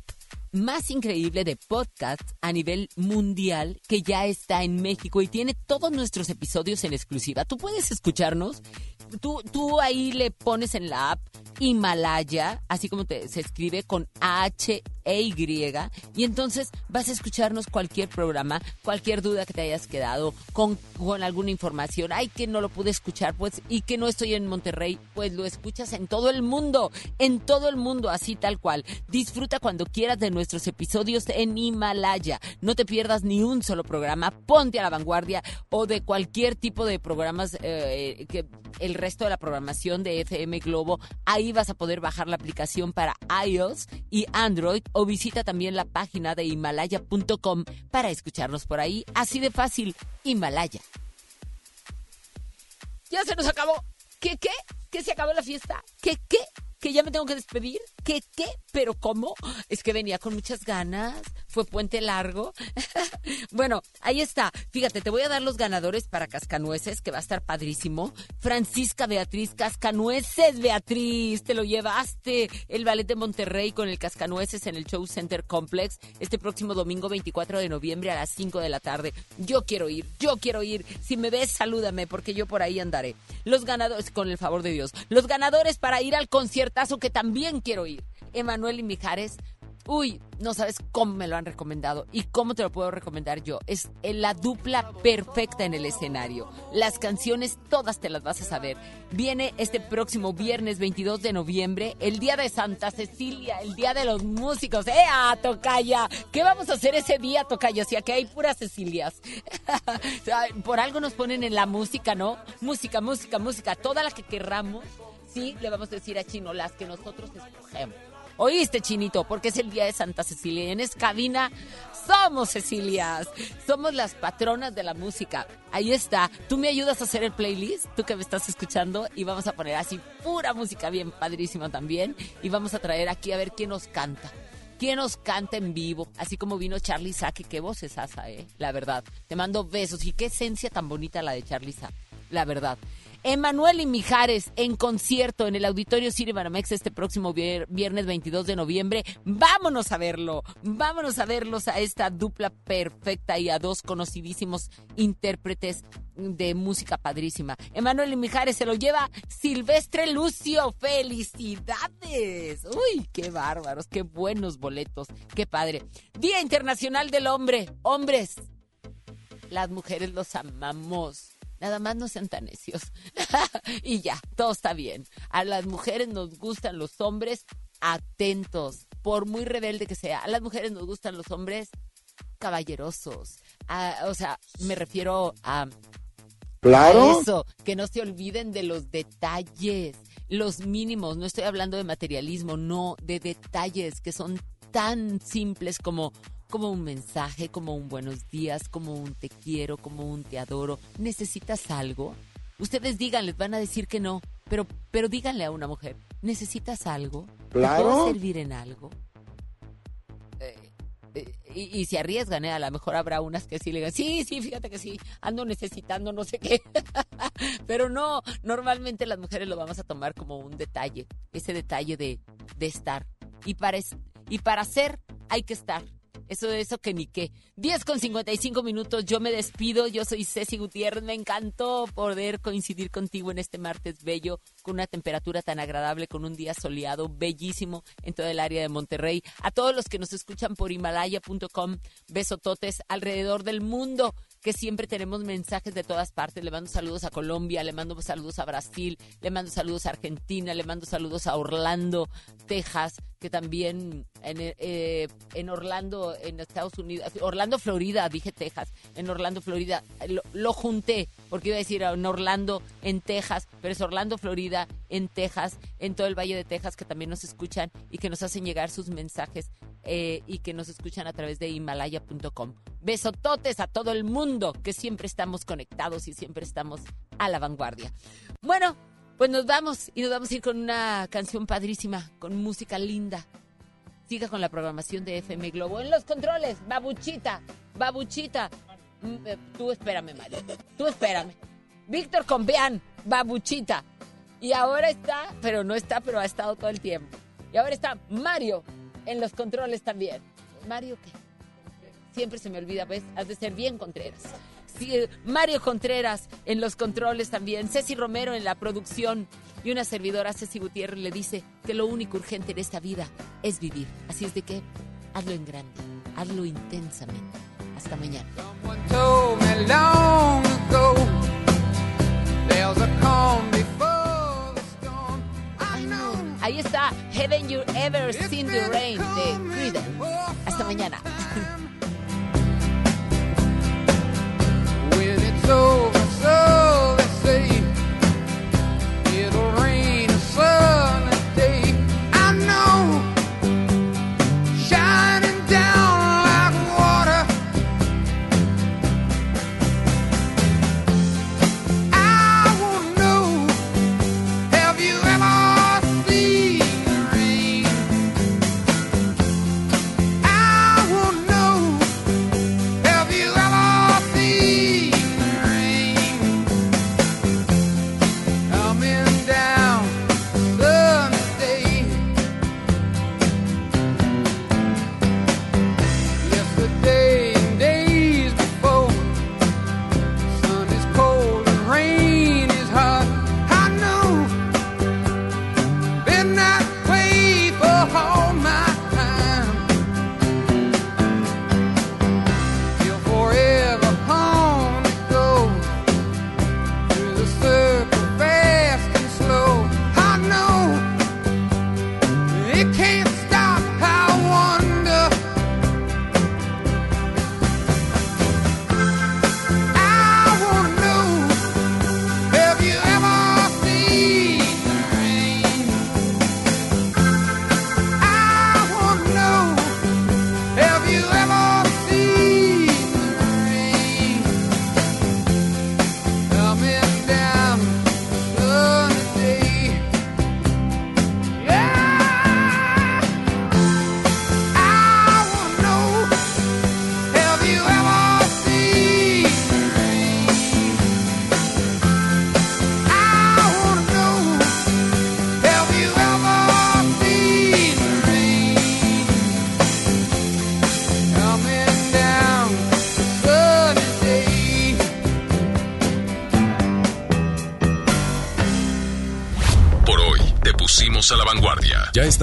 más increíble de podcast a nivel mundial que ya está en México y tiene todos nuestros episodios en exclusiva. Tú puedes escucharnos, tú, tú ahí le pones en la app Himalaya, así como te- se escribe con H e Y, y entonces vas a escucharnos cualquier programa, cualquier duda que te hayas quedado con, alguna información, ay que no lo pude escuchar, pues, y que no estoy en Monterrey, pues lo escuchas en todo el mundo, en todo el mundo, así tal cual. Disfruta cuando quieras de nuestros episodios en Himalaya. No te pierdas ni un solo programa, ponte a la vanguardia o de cualquier tipo de programas eh, que el resto de la programación de FM Globo. Ahí vas a poder bajar la aplicación para iOS y Android o visita también la página de himalaya.com para escucharnos por ahí. Así de fácil, Himalaya. Ya se nos acabó. ¿Qué, qué? ¿Que se acabó la fiesta? ¿Qué, qué? ¿Que ya me tengo que despedir? ¿Qué, qué? ¿Pero cómo? Es que venía con muchas ganas. Fue puente largo. bueno, ahí está. Fíjate, te voy a dar los ganadores para Cascanueces, que va a estar padrísimo. Francisca Beatriz Cascanueces, Beatriz, te lo llevaste. El ballet de Monterrey con el Cascanueces en el Show Center Complex este próximo domingo 24 de noviembre a las 5 de la tarde. Yo quiero ir, yo quiero ir. Si me ves, salúdame, porque yo por ahí andaré. Los ganadores, con el favor de Dios, los ganadores para ir al conciertazo que también quiero ir. Emanuel y Mijares. Uy, no sabes cómo me lo han recomendado y cómo te lo puedo recomendar yo. Es la dupla perfecta en el escenario. Las canciones todas te las vas a saber. Viene este próximo viernes 22 de noviembre, el día de Santa Cecilia, el día de los músicos. ¡Eh, ah, Tocaya! ¿Qué vamos a hacer ese día, Tocaya? Si aquí hay puras Cecilias. Por algo nos ponen en la música, ¿no? Música, música, música. Toda la que querramos, sí, le vamos a decir a Chino, las que nosotros escogemos. Oíste, Chinito, porque es el día de Santa Cecilia. Y en Escabina somos Cecilias. Somos las patronas de la música. Ahí está. Tú me ayudas a hacer el playlist, tú que me estás escuchando, y vamos a poner así pura música bien padrísima también. Y vamos a traer aquí a ver quién nos canta. ¿Quién nos canta en vivo? Así como vino Charlie Saque, qué voz es esa, ¿eh? La verdad. Te mando besos y qué esencia tan bonita la de Charlie Saque, la verdad. Emanuel y Mijares en concierto en el Auditorio Cine Banamex este próximo vier- viernes 22 de noviembre. Vámonos a verlo, vámonos a verlos a esta dupla perfecta y a dos conocidísimos intérpretes de música padrísima. Emanuel y Mijares se lo lleva Silvestre Lucio. ¡Felicidades! ¡Uy, qué bárbaros! ¡Qué buenos boletos! ¡Qué padre! Día Internacional del Hombre. Hombres, las mujeres los amamos. Nada más no sean tan necios. y ya, todo está bien. A las mujeres nos gustan los hombres atentos, por muy rebelde que sea. A las mujeres nos gustan los hombres caballerosos. Ah, o sea, me refiero a Claro. a eso, que no se olviden de los detalles, los mínimos. No estoy hablando de materialismo, no, de detalles que son tan simples como como un mensaje, como un buenos días, como un te quiero, como un te adoro. ¿Necesitas algo? Ustedes digan, les van a decir que no, pero pero díganle a una mujer, ¿necesitas algo? ¿Te Claro. puedo servir en algo? Eh, eh, y, y se arriesgan, ¿eh? A lo mejor habrá unas que sí le digan, sí, sí, fíjate que sí, ando necesitando no sé qué. Pero no, normalmente las mujeres lo vamos a tomar como un detalle, ese detalle de, de estar. Y para, es- y para ser, hay que estar. Eso, eso que ni qué. 10 con 55 minutos, yo me despido. Yo soy Ceci Gutiérrez. Me encantó poder coincidir contigo en este martes bello, con una temperatura tan agradable, con un día soleado, bellísimo en todo el área de Monterrey. A todos los que nos escuchan por himalaya.com, besototes alrededor del mundo que siempre tenemos mensajes de todas partes. Le mando saludos a Colombia, le mando saludos a Brasil, le mando saludos a Argentina, le mando saludos a Orlando, Texas, que también en, eh, en Orlando, en Estados Unidos, Orlando, Florida, dije Texas, en Orlando, Florida, lo, lo junté, porque iba a decir en Orlando, en Texas, pero es Orlando, Florida, en Texas, en todo el Valle de Texas, que también nos escuchan y que nos hacen llegar sus mensajes eh, y que nos escuchan a través de himalaya.com. Besototes a todo el mundo, que siempre estamos conectados y siempre estamos a la vanguardia. Bueno, pues nos vamos y nos vamos a ir con una canción padrísima, con música linda. Siga con la programación de FM Globo. En los controles, babuchita, babuchita. Mm, eh, Tú espérame, Mario. Tú espérame. Víctor Compeán, babuchita. Y ahora está, pero no está, pero ha estado todo el tiempo. Y ahora está Mario en los controles también. Mario, ¿qué? Siempre se me olvida, ¿ves? Has de ser bien Contreras. Mario Contreras en los controles también. Ceci Romero en la producción. Y una servidora, Ceci Gutiérrez, le dice que lo único urgente en esta vida es vivir. Así es de que hazlo en grande, hazlo intensamente. Hasta mañana. Ahí está Haven't You Ever Seen the Rain de Creedence. Hasta mañana. when it's over, so they say